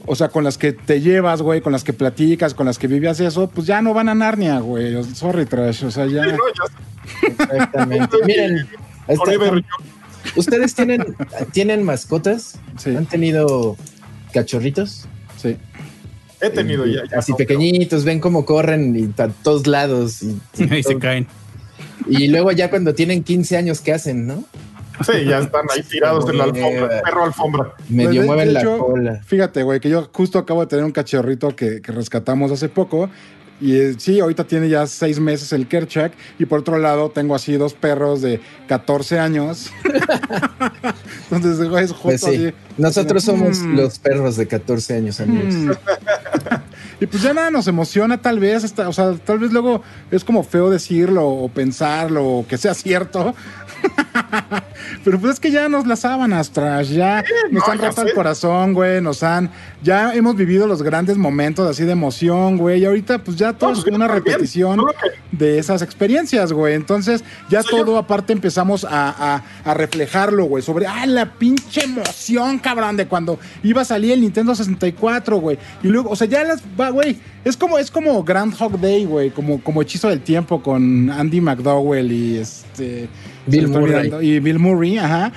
o sea, con las que te llevas, güey, con las que platicas, con las que vivías eso, pues ya no van a Narnia, güey. Sorry, trash. O sea, ya. Sí, no, ya Exactamente. Miren, forever. ¿ustedes tienen, tienen mascotas? Sí, ¿Han tenido cachorritos? sí. He tenido ya. ya Así no, pequeñitos, ven cómo corren y a todos lados. Y, y Ahí se caen. Y luego ya cuando tienen 15 años, ¿qué hacen, no? Sí, ya están ahí tirados en la alfombra, perro alfombra. Medio Pues, de- mueven de la hecho, cola. Fíjate, güey, que yo justo acabo de tener un cachorrito que, que rescatamos hace poco. Y eh, sí, ahorita tiene ya seis meses el Kerchak. Y por otro lado, tengo así dos perros de 14 años. Entonces, güey, es justo Pues sí, así. nosotros así de, somos mm, los perros de 14 años, amigos. mm. Y pues ya nada nos emociona, tal vez. hasta- o sea, tal vez luego es como feo decirlo o pensarlo o que sea cierto. Pero pues es que ya nos las sábanas, trash, ya nos no, han roto el corazón, güey, nos han, ya hemos vivido los grandes momentos así de emoción, güey, y ahorita pues ya todo No, es pues, una repetición de esas experiencias, güey. Entonces ya yo- todo aparte empezamos a, a- a reflejarlo, güey, sobre, ah, la pinche emoción, cabrón, de cuando iba a salir el Nintendo 64, güey. Y luego, o sea, ya las, va, güey, es como, es como Groundhog Day, güey, como, como hechizo del tiempo con Andy McDowell y este... Bill Murray. Y Bill Murray, ajá.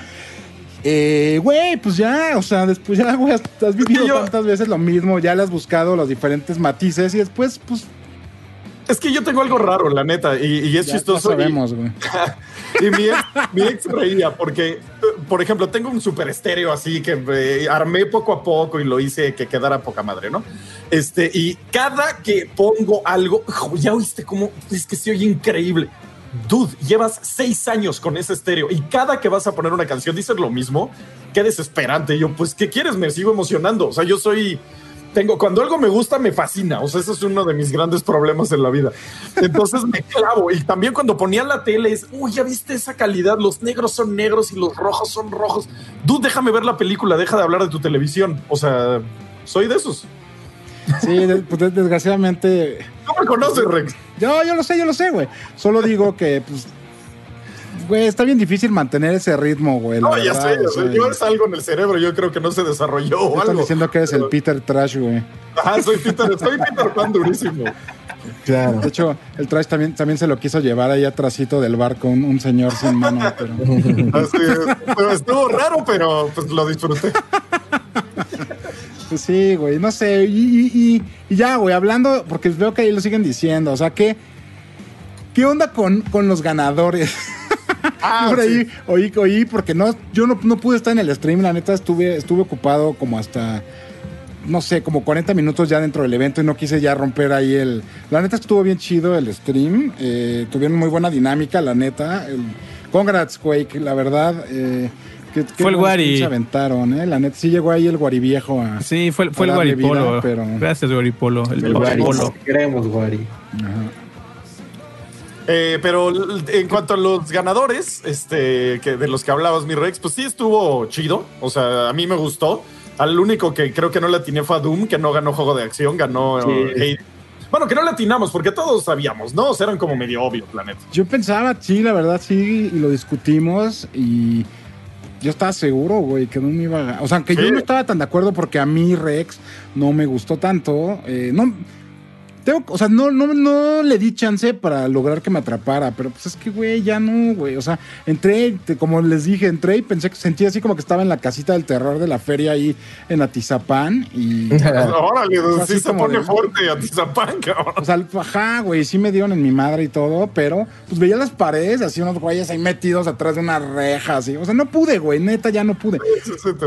Eh, güey, pues ya, o sea, después ya, güey, has, vivido yo- tantas veces lo mismo, ya le has buscado los diferentes matices y después, pues, Es que yo tengo algo raro, la neta, y, y es ya, chistoso. y- sabemos, güey. Y mi ex, mi ex reía porque, por ejemplo, tengo un super estéreo así que armé poco a poco y lo hice que quedara poca madre, ¿no? Este, y cada que pongo algo, "Jo, ya oíste cómo es que se oye increíble. Dude, llevas seis años con ese estéreo y cada que vas a poner una canción dices lo mismo. Qué desesperante. Y yo, pues, ¿qué quieres? Me sigo emocionando. O sea, yo soy tengo, cuando algo me gusta, me fascina. O sea, ese es uno de mis grandes problemas en la vida. Entonces me clavo. Y también cuando ponía la tele es, uy, ya viste esa calidad. Los negros son negros y los rojos son rojos. Dude, déjame ver la película, deja de hablar de tu televisión. O sea, soy de esos. Sí, pues, de- desgraciadamente. No me conoces, Rex. Yo, yo lo sé, yo lo sé, güey. Solo digo que, pues. Güey, está bien difícil mantener ese ritmo, güey. No, ya verdad, sé, o sea. Yo es algo en el cerebro. Yo creo que no se desarrolló o Están algo. diciendo que eres el Peter Trash, güey. Ajá, soy Peter, soy Peter Pan durísimo. Claro. De hecho, el Trash también, también se lo quiso llevar ahí atrásito del barco, un, un señor sin mano, pero. Así es. Pero estuvo raro, pero pues lo disfruté. Pues sí, güey, no sé. Y- y ya, güey, hablando, porque veo que ahí lo siguen diciendo, o sea, ¿qué, qué onda con, con los ganadores? Ah, Por ahí sí. oí, oí, porque no, yo no, no pude estar en el stream, la neta estuve, estuve ocupado como hasta, no sé, como 40 minutos ya dentro del evento y no quise ya romper ahí el... La neta estuvo bien chido el stream, eh, tuvieron muy buena dinámica, la neta. El, congrats, Quake, la verdad. Eh, Fue el Guari. Se aventaron, eh, la neta. Sí llegó ahí el Guari viejo a... Sí, fue, fue el a darle Guaripolo. vida, pero- Gracias, Guaripolo. El, El Guari. Guaripolo. Queremos, Guari. Ajá. Eh, pero en cuanto a los ganadores, este, que de los que hablabas, mi Rex, pues sí estuvo chido. O sea, a mí me gustó. Al único que creo que no le atiné fue a Doom, que no ganó juego de acción, ganó Sí. eh, Hate. Bueno, que no le atinamos, porque todos sabíamos, ¿no? O sea, eran como medio obvios, la neta. Yo pensaba, sí, la verdad, sí, y lo discutimos y yo estaba seguro, güey, que Doom iba a ganar. O sea, aunque Sí. yo no estaba tan de acuerdo porque a mí Rex no me gustó tanto, eh, no... Tengo, o sea, no, no, no le di chance para lograr que me atrapara, pero pues es que, güey, ya no, güey. O sea, entré, te- como les dije, entré y pensé que sentí así como que estaba en la casita del terror de la feria ahí en Atizapán y... Órale, Así sí se pone de- fuerte a Tizapán, cabrón. O sea, ajá, güey, sí me dieron en mi madre y todo, pero pues veía las paredes, así unos güeyes ahí metidos atrás de una reja, así. O sea, no pude, güey, neta, ya no pude.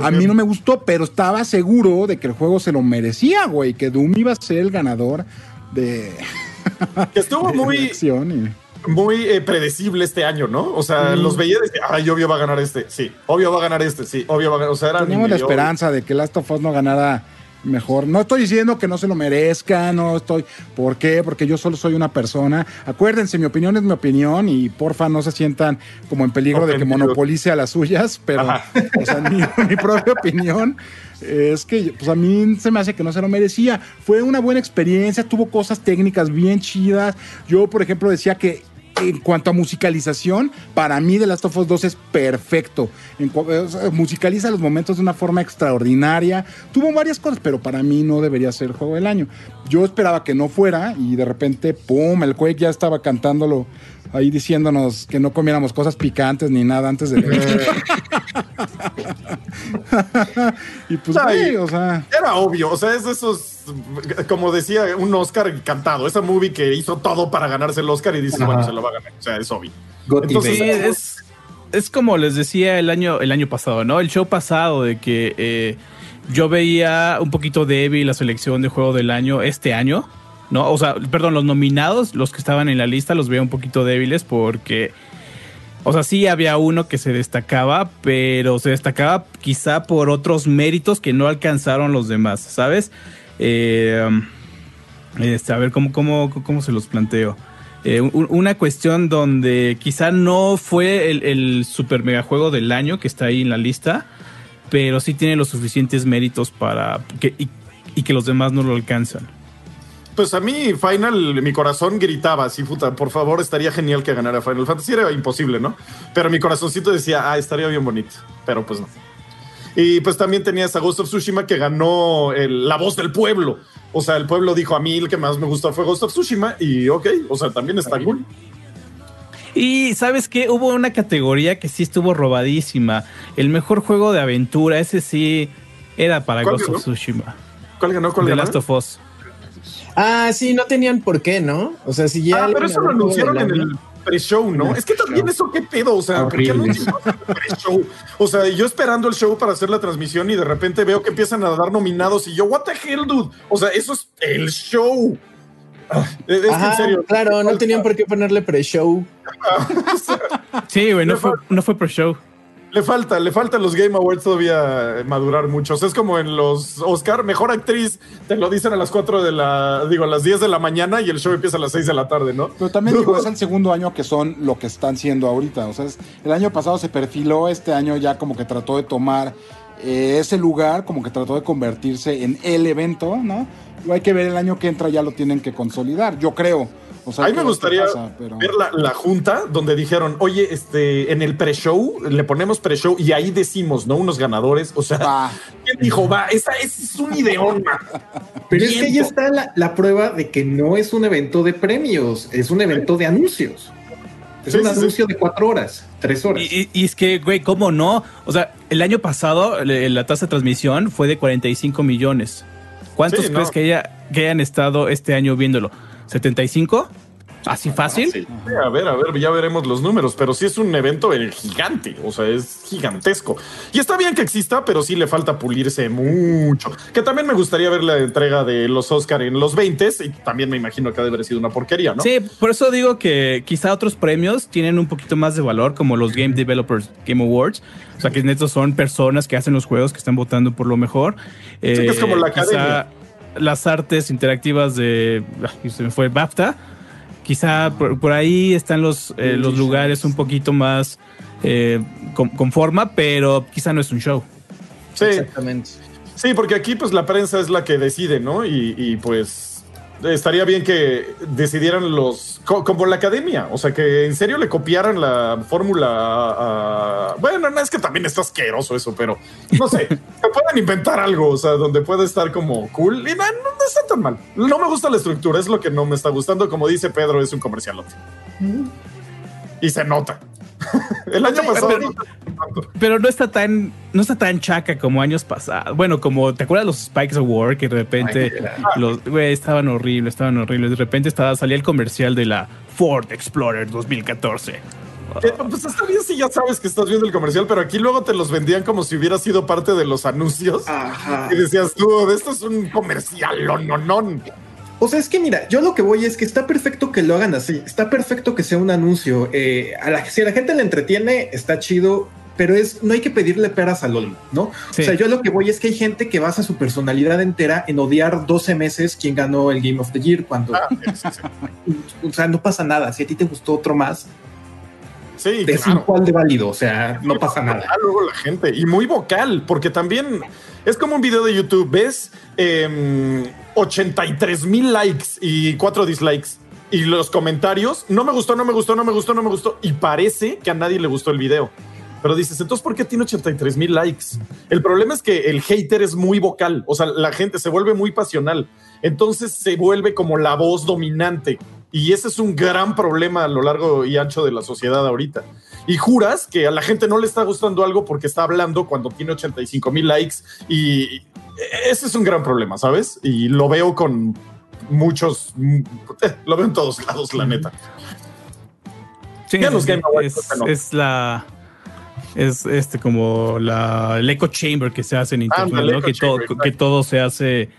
A mí no me gustó, pero estaba seguro de que el juego se lo merecía, güey, que Doom iba a ser el ganador de, Que estuvo de muy, y... muy eh, predecible este año, ¿no? O sea, los veía decía, ay, obvio va a ganar este, sí, obvio va a ganar este, sí, obvio va a ganar. O sea, era Teníamos la esperanza de que Last of Us no ganara mejor. No estoy diciendo que no se lo merezca, no estoy. ¿Por qué? Porque yo solo soy una persona. Acuérdense, mi opinión es mi opinión y porfa no se sientan como en peligro de que monopolice a las suyas, pero o sea, mi, mi propia opinión es que pues a mí se me hace que no se lo merecía. Fue una buena experiencia, tuvo cosas técnicas bien chidas. Yo, por ejemplo, decía que en cuanto a musicalización, para mí The Last of Us 2 es perfecto. En musicaliza los momentos de una forma extraordinaria. Tuvo varias cosas, pero para mí no debería ser juego del año. Yo esperaba que no fuera y de repente, ¡pum! El Quake ya estaba cantándolo ahí diciéndonos que no comiéramos cosas picantes ni nada antes de... y pues, güey, o sea... Era obvio, o sea, es de esos, como decía, un Oscar cantado, esa movie que hizo todo para ganarse el Oscar y dice, Ajá. bueno, se lo va a ganar, o sea, es obvio. Gotti Entonces, es, es como les decía el año, el año pasado, ¿no? El show pasado de que eh, yo veía un poquito débil la selección de juego del año este año, ¿no? O sea, perdón, los nominados, los que estaban en la lista, los veía un poquito débiles porque, o sea, sí había uno que se destacaba, pero se destacaba quizá por otros méritos que no alcanzaron los demás, ¿sabes? Eh, um, este, a ver, ¿cómo, cómo, cómo se los planteo? Eh, un- una cuestión donde quizá no fue el, el super mega juego del año que está ahí en la lista, pero sí tiene los suficientes méritos para que, y, y que los demás no lo alcanzan. Pues a mí, Final, mi corazón gritaba así, puta, por favor, estaría genial que ganara Final Fantasy. Era imposible, ¿no? Pero mi corazoncito decía, ah, estaría bien bonito. Pero pues no. Y pues también tenías a Ghost of Tsushima que ganó el- la voz del pueblo. O sea, el pueblo dijo a mí el que más me gustó fue Ghost of Tsushima y ok, o sea, también está cool. Y sabes qué, hubo una categoría que sí estuvo robadísima. El mejor juego de aventura, ese sí era para ¿Cuál Ghost ganó? of Tsushima. ¿Cuál ganó? ¿Cuál The ganó? Last of Us. Ah, sí, no tenían por qué, ¿no? O sea, si ya. Ah, pero eso lo anunciaron en el pre-show, ¿no? Es que también eso qué pedo, o sea, ¿por qué Horrible. anuncian el pre-show? O sea, yo esperando el show para hacer la transmisión y de repente veo que empiezan a dar nominados y yo, what the hell, dude? O sea, eso es el show. Ah, Es que Ajá, en serio. claro, no tenían por qué ponerle pre-show. Sí, güey, no fue, no fue pro show. Le falta, le falta los Game Awards todavía madurar mucho. O sea, es como en los Oscar, mejor actriz, te lo dicen a las 4 de la, digo, a las 10 de la mañana y el show empieza a las 6 de la tarde, ¿no? Pero también digo, es el segundo año que son lo que están siendo ahorita. O sea, es- el año pasado se perfiló, este año ya como que trató de tomar eh, ese lugar, como que trató de convertirse en el evento, ¿no? Lo hay que ver el año que entra, ya lo tienen que consolidar, yo creo. O sea, A mí me gustaría ¿qué pasa? Pero- ver la, la junta donde dijeron, oye, este, en el pre-show, le ponemos pre-show y ahí decimos, ¿no? Unos ganadores. O sea. ¿quién dijo? Va, esa, ese es un ideón, man. Pero es que ahí Viento. está la, la prueba de que no es un evento de premios, es un evento de anuncios. Es Sí, un sí, sí. anuncio de cuatro horas, tres horas. Y, y- y es que, güey, ¿cómo no? O sea, el año pasado le- la tasa de transmisión fue de 45 millones. ¿Cuántos Sí, crees no. que, haya, que hayan estado este año viéndolo? ¿75? ¿Así fácil? Sí, a ver, a ver, ya veremos los números, pero sí es un evento eh, gigante, o sea, es gigantesco. Y está bien que exista, pero sí le falta pulirse mucho. Que también me gustaría ver la entrega de los Oscar en los 20 y también me imagino que ha de haber sido una porquería, ¿no? Sí, por eso digo que quizá otros premios tienen un poquito más de valor, como los Game Developers Game Awards. O sea, que netos son personas que hacen los juegos, que están votando por lo mejor. Eh, Sí, que es como la quizá academia. Las artes interactivas de. se me fue BAFTA. Quizá por, por ahí están los, eh, los lugares un poquito más eh, con, con forma, pero quizá no es un show. Sí, Exactamente. Sí, porque aquí pues la prensa es la que decide, ¿no? Y, y, pues estaría bien que decidieran los, co- como la academia, o sea, que en serio le copiaran la fórmula a, a- Bueno, no es que también está asqueroso eso, pero no sé, que puedan inventar algo, o sea, donde pueda estar como cool y no, está tan mal. No me gusta la estructura, es lo que no me está gustando, como dice Pedro, es un comercialote. Y se nota. El año pasado... pero-. Pero no está tan, no está tan chaca como años pasados. Bueno, como te acuerdas los Spikes Award que de repente los güey estaban horribles, estaban horribles. De repente estaba, salía el comercial de la Ford Explorer 2014. Eh, Pues está bien si ya sabes que estás viendo el comercial, pero aquí luego te los vendían como si hubiera sido parte de los anuncios. Ajá. Y decías, tú, esto es un comercial, no, no, no. O sea, es que mira, yo lo que voy es que está perfecto que lo hagan así, está perfecto que sea un anuncio. eh, a la, si a la gente le entretiene, está chido, pero es no hay que pedirle peras al olmo, ¿no? Sí. O sea, yo lo que voy es que hay gente que basa su personalidad entera en odiar 12 meses quién ganó el Game of the Year cuando, Ah, sí, sí, sí. o sea, no pasa nada. Si a ti te gustó otro más, Sí, es claro. igual de válido, o sea, no pasa nada. Luego la gente. Y muy vocal, porque también es como un video de YouTube. Ves Em, 83 mil likes y 4 dislikes. Y los comentarios, no me gustó, no me gustó, no me gustó, no me gustó. Y parece que a nadie le gustó el video. Pero dices, entonces, ¿por qué tiene 83 mil likes? El problema es que el hater es muy vocal. O sea, la gente se vuelve muy pasional. Entonces se vuelve como la voz dominante. Y ese es un gran problema a lo largo y ancho de la sociedad ahorita. Y juras que a la gente no le está gustando algo porque está hablando cuando tiene 85 mil likes. Y ese es un gran problema, ¿sabes? Y lo veo con muchos, eh, lo veo en todos lados, la neta. Sí, Ya los Game Awards, es, no. es la es este como la el echo chamber que se hace en internet, ¿no? Que todo, que todo se hace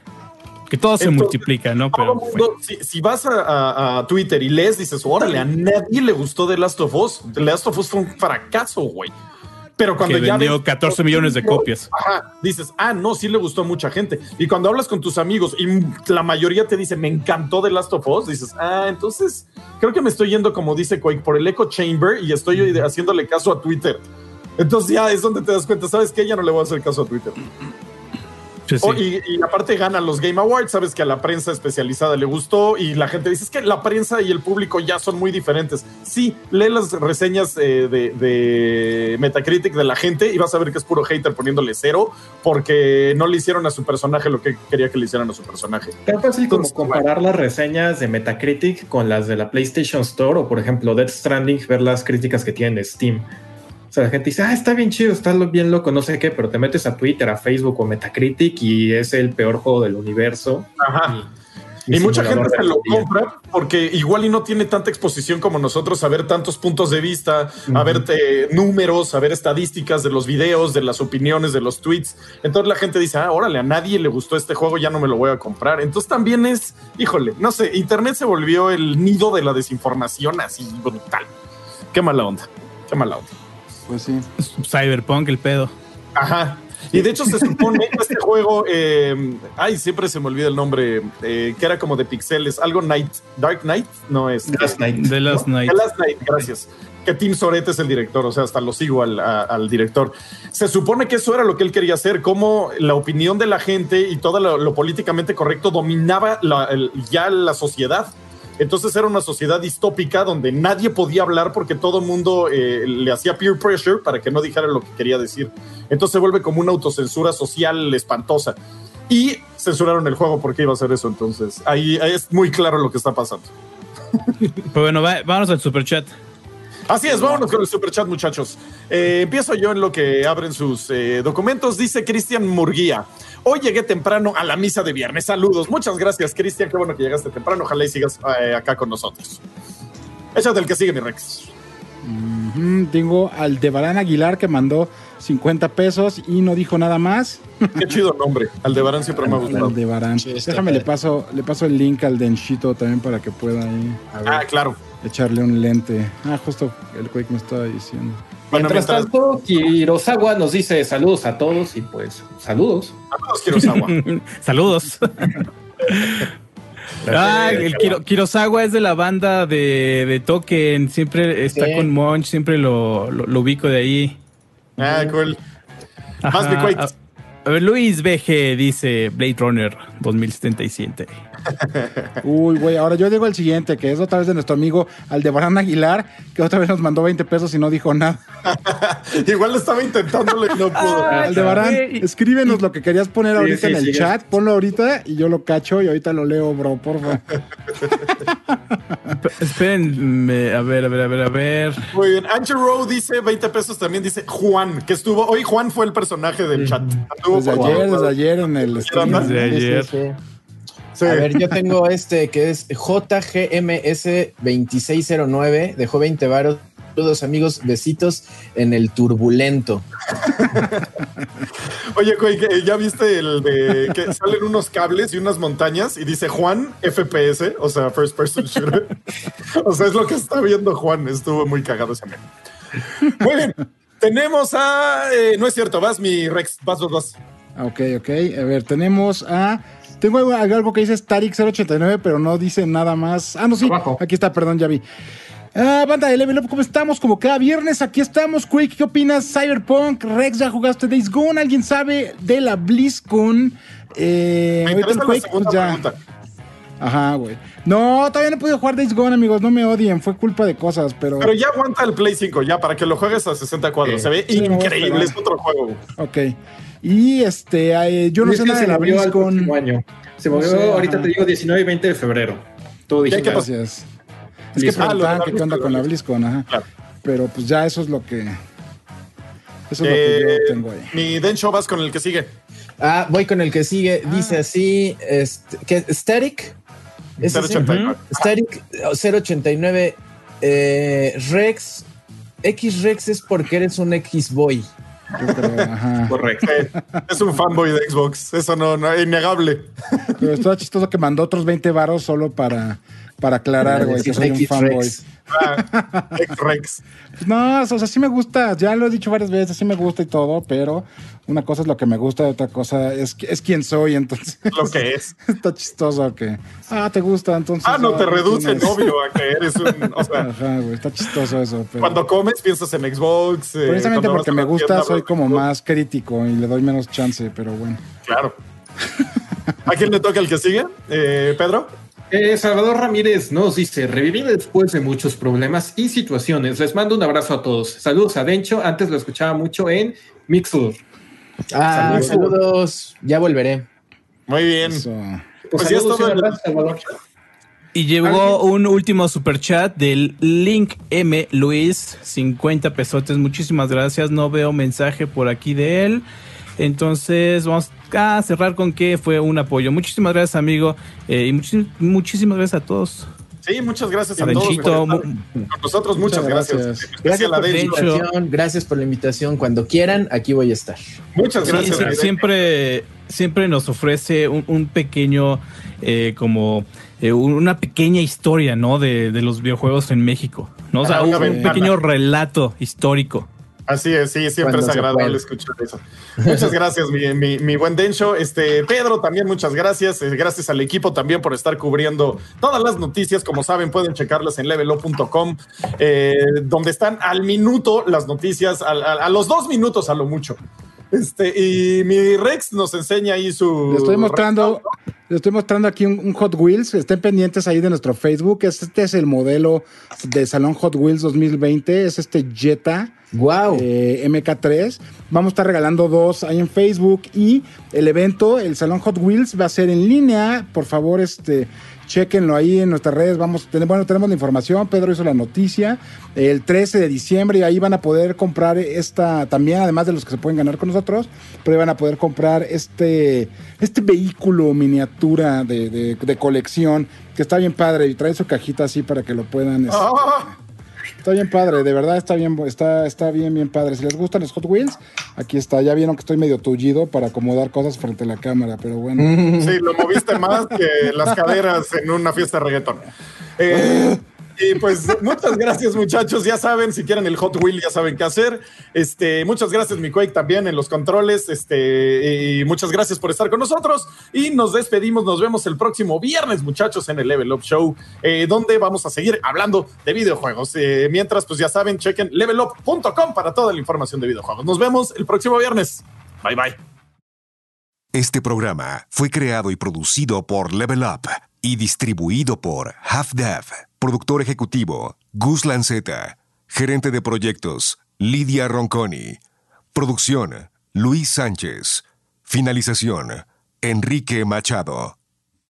que todo se multiplica, ¿no? Pero mundo, si, si vas a, a- a Twitter y lees, dices, órale, a nadie le gustó The Last of Us. The Last of Us fue un fracaso, güey. Pero cuando que ya vendió ves- 14 millones de copias. Ajá, dices, ah, no, sí le gustó a mucha gente. Y cuando hablas con tus amigos y la mayoría te dice, me encantó The Last of Us, dices, ah, entonces creo que me estoy yendo, como dice Quake, por el Echo Chamber y estoy haciéndole caso a Twitter. Entonces ya es donde te das cuenta, ¿sabes qué? Ya no le voy a hacer caso a Twitter. Sí, sí. Oh, y, y aparte ganan los Game Awards, sabes que a la prensa especializada le gustó y la gente dice es que la prensa y el público ya son muy diferentes. Sí, lee las reseñas eh, de, de Metacritic de la gente y vas a ver que es puro hater poniéndole cero porque no le hicieron a su personaje lo que quería que le hicieran a su personaje. Tan fácil como Entonces, comparar las reseñas de Metacritic con las de la PlayStation Store o, por ejemplo, Death Stranding, ver las críticas que tienen de Steam. O sea, la gente dice, ah, está bien chido, está bien loco, no sé qué, pero te metes a Twitter, a Facebook o Metacritic y es el peor juego del universo. Ajá. Y, Y mucha gente se lo compra porque igual y no tiene tanta exposición como nosotros a ver tantos puntos de vista, a ver eh, números, a ver estadísticas de los videos, de las opiniones, de los tweets. Entonces la gente dice, ah, órale, a nadie le gustó este juego, ya no me lo voy a comprar. Entonces también es, híjole, no sé, Internet se volvió el nido de la desinformación así brutal. Qué mala onda, qué mala onda. Pues sí. Cyberpunk, el pedo. Ajá. Y de hecho se supone que este juego, eh, ay, siempre se me olvida el nombre, eh, que era como de pixeles, algo Night, Dark Knight, no es. Last Night. The Last ¿no? Night. The Last Night, gracias. Que Tim Soret es el director, o sea, hasta lo sigo al, a- al director. Se supone que eso era lo que él quería hacer, como la opinión de la gente y todo lo, lo políticamente correcto dominaba la- el- ya la sociedad. Entonces era una sociedad distópica donde nadie podía hablar porque todo el mundo eh, le hacía peer pressure para que no dijera lo que quería decir. Entonces se vuelve como una autocensura social espantosa. Y censuraron el juego porque iba a hacer eso. Entonces ahí, es muy claro lo que está pasando. Pues bueno, va- vámonos al super chat. Así es, vámonos con el superchat, muchachos. Eh, empiezo yo en lo que abren sus eh, documentos. Dice Cristian Murguía. Hoy llegué temprano a la misa de viernes. Saludos. Muchas gracias, Cristian. Qué bueno que llegaste temprano. Ojalá y sigas eh, acá con nosotros. Échate el que sigue, mi Rex. Tengo al Debarán Aguilar que mandó 50 pesos y no dijo nada más. Qué chido nombre. Aldebarán siempre me ha gustado. Aldebarán. Déjame, le paso, le paso el link al Denchito también para que pueda ver, Ah, claro. Echarle un lente. Ah, justo el Quake me estaba diciendo. Bueno, Mientras mientras tanto, Kirosawa nos dice saludos a todos y pues saludos. Saludos, Kurosawa. Saludos. ah, el Kiro- Kirosawa es de la banda de, de Token. Siempre está Sí. con Monch, siempre lo, lo- lo ubico de ahí. Ah, cool. Más mi Quake. A, a ver, Luis BG dice Blade Runner 2077. Uy, güey, ahora yo digo el siguiente, que es otra vez de nuestro amigo Aldebarán Aguilar, que otra vez nos mandó 20 pesos y no dijo nada. Igual estaba intentándolo y no pudo. Aldebarán, güey. escríbenos lo que querías poner Sí, ahorita sí, en el sí, chat, ponlo ahorita y yo lo cacho y ahorita lo leo, bro, porfa. Espérenme, a ver, a ver, a ver, a ver. Muy bien. Ancho Rowe dice 20 pesos. También dice Juan, que estuvo. Hoy Juan fue el personaje del chat. Desde ayer, desde ayer en el stream. Desde Sí, sí, ayer. Sí. A ver, yo tengo este que es JGMS2609, dejó 20 varos. Saludos amigos, besitos en el turbulento. Oye, güey, ya viste el de que salen unos cables y unas montañas y dice Juan FPS, o sea, First Person Shooter. o sea, es lo que está viendo Juan. Estuvo muy cagado ese meme. Muy bien. Tenemos a. eh, no es cierto, vas mi Rex, vas, vas, vas. Ok, ok. A ver, tenemos a. Tengo algo, algo que dice Static089, pero no dice nada más. Ah, no, sí. Abajo. Aquí está, perdón, ya vi. Ah, banda de Level Up, ¿cómo estamos? Como cada viernes, aquí estamos. Quake, ¿qué opinas? Cyberpunk, Rex, ¿ya jugaste Days Gone? ¿Alguien sabe de la BlizzCon? Eh, Me interesa la segunda pues ya. pregunta. Ajá, güey. No, todavía no he podido jugar Days Gone, amigos. No me odien, fue culpa de cosas, pero. Pero ya aguanta el Play 5, ya para que lo juegues a 60 cuadros. Se ve Sí, increíble, es otro juego. güey. Ok. Y este, eh, yo no sé nada de se la BlizzCon. Se movió, No sé, ahorita ajá. te digo 19 y 20 de febrero. Todo ¿Qué digital. pasó? Gracias. Es que. Ah, preguntaban que qué onda con la BlizzCon, ajá. Claro. Pero pues ya eso es lo que. Eso es lo Eh, que yo tengo ahí. Mi Densho vas con el que sigue. Ah, voy con el que sigue. Dice así, este, que Static. ¿Es ese? 089. Static 089 eh, Rex. X Rex es porque eres un creo, ajá. Correcto. Es un fanboy de Xbox. Eso no, no es innegable. Pero está chistoso que mandó otros 20 varos solo para, para aclarar, güey, que soy un X fanboy. Rex. Ah, X-Rex. No, o sea, sí me gusta, ya lo he dicho varias veces, sí me gusta y todo, pero una cosa es lo que me gusta y otra cosa es, es quién soy, entonces Lo que es. está chistoso que, ah, te gusta, entonces. Ah, no, te ¿quién reduce, obvio, a que eres un. O sea, Ajá, güey, está chistoso eso. Pero... cuando comes piensas en Xbox. eh, Precisamente porque me gusta, tienda, soy como más crítico y le doy menos chance, pero bueno. Claro. ¿A quién le toca el que sigue? Eh, Pedro. Eh, Salvador Ramírez nos dice, revivir después de muchos problemas y situaciones. Les mando un abrazo a todos. Saludos a Dencho. Antes lo escuchaba mucho en Mixur. Ah, saludos. saludos. Ya volveré. Muy bien. Eso. Pues, pues ya todo el... Y llegó un último super chat del Link M Luis, 50 pesotes. Muchísimas gracias. No veo mensaje por aquí de él. Entonces vamos a cerrar con que fue un apoyo. Muchísimas gracias, amigo. Eh, y muchísimas gracias a todos. Sí, muchas gracias a todos. Con nosotros, muchas, gracias. Gracias, por la invitación. Gracias por la invitación. Cuando quieran, aquí voy a estar. Muchas gracias. siempre, siempre nos ofrece un, pequeño, eh, como eh, una pequeña historia, ¿no? De, los videojuegos en México, ¿no? O sea, un, pequeño relato histórico. Así es, sí, siempre es agradable escuchar eso. Muchas gracias, mi, buen Dencho. Este, Pedro, también muchas gracias. Eh, gracias al equipo también por estar cubriendo todas las noticias. Como saben, pueden checarlas en levelo.com, eh, donde están al minuto las noticias, a, los dos minutos a lo mucho. Este, y mi Rex nos enseña ahí su. Le estoy mostrando, le estoy mostrando aquí un, Hot Wheels. Estén pendientes ahí de nuestro Facebook. Este es el modelo de Salón Hot Wheels 2020. Es este Jetta. Wow. Eh, MK3. Vamos a estar regalando dos ahí en Facebook. Y el evento, el Salón Hot Wheels, va a ser en línea. Por favor, este Chequenlo ahí en nuestras redes. Vamos, bueno, tenemos la información. Pedro hizo la noticia. El 13 de diciembre y ahí van a poder comprar esta también, además de los que se pueden ganar con nosotros, pero van a poder comprar este, este vehículo miniatura de, colección que está bien padre y trae su cajita así para que lo puedan. Este, ah. Está bien padre, de verdad está bien, está, está bien, bien padre. Si les gustan los Hot Wheels, aquí está. Ya vieron que estoy medio tullido para acomodar cosas frente a la cámara, pero bueno. Sí, lo moviste más que las caderas en una fiesta de reggaetón. Eh, y pues muchas gracias, muchachos. Ya saben, si quieren el Hot Wheel, ya saben qué hacer. Este, muchas gracias, mi Quake, también en los controles. Este, y muchas gracias por estar con nosotros. Y nos despedimos. Nos vemos el próximo viernes, muchachos, en el Level Up Show, eh, donde vamos a seguir hablando de videojuegos. Eh, mientras, pues ya saben, chequen levelup.com para toda la información de videojuegos. Nos vemos el próximo viernes. Bye bye. Este programa fue creado y producido por Level Up y distribuido por Half Dev. Productor ejecutivo, Gus Lanceta. Gerente de proyectos, Lidia Ronconi. Producción, Luis Sánchez. Finalización, Enrique Machado.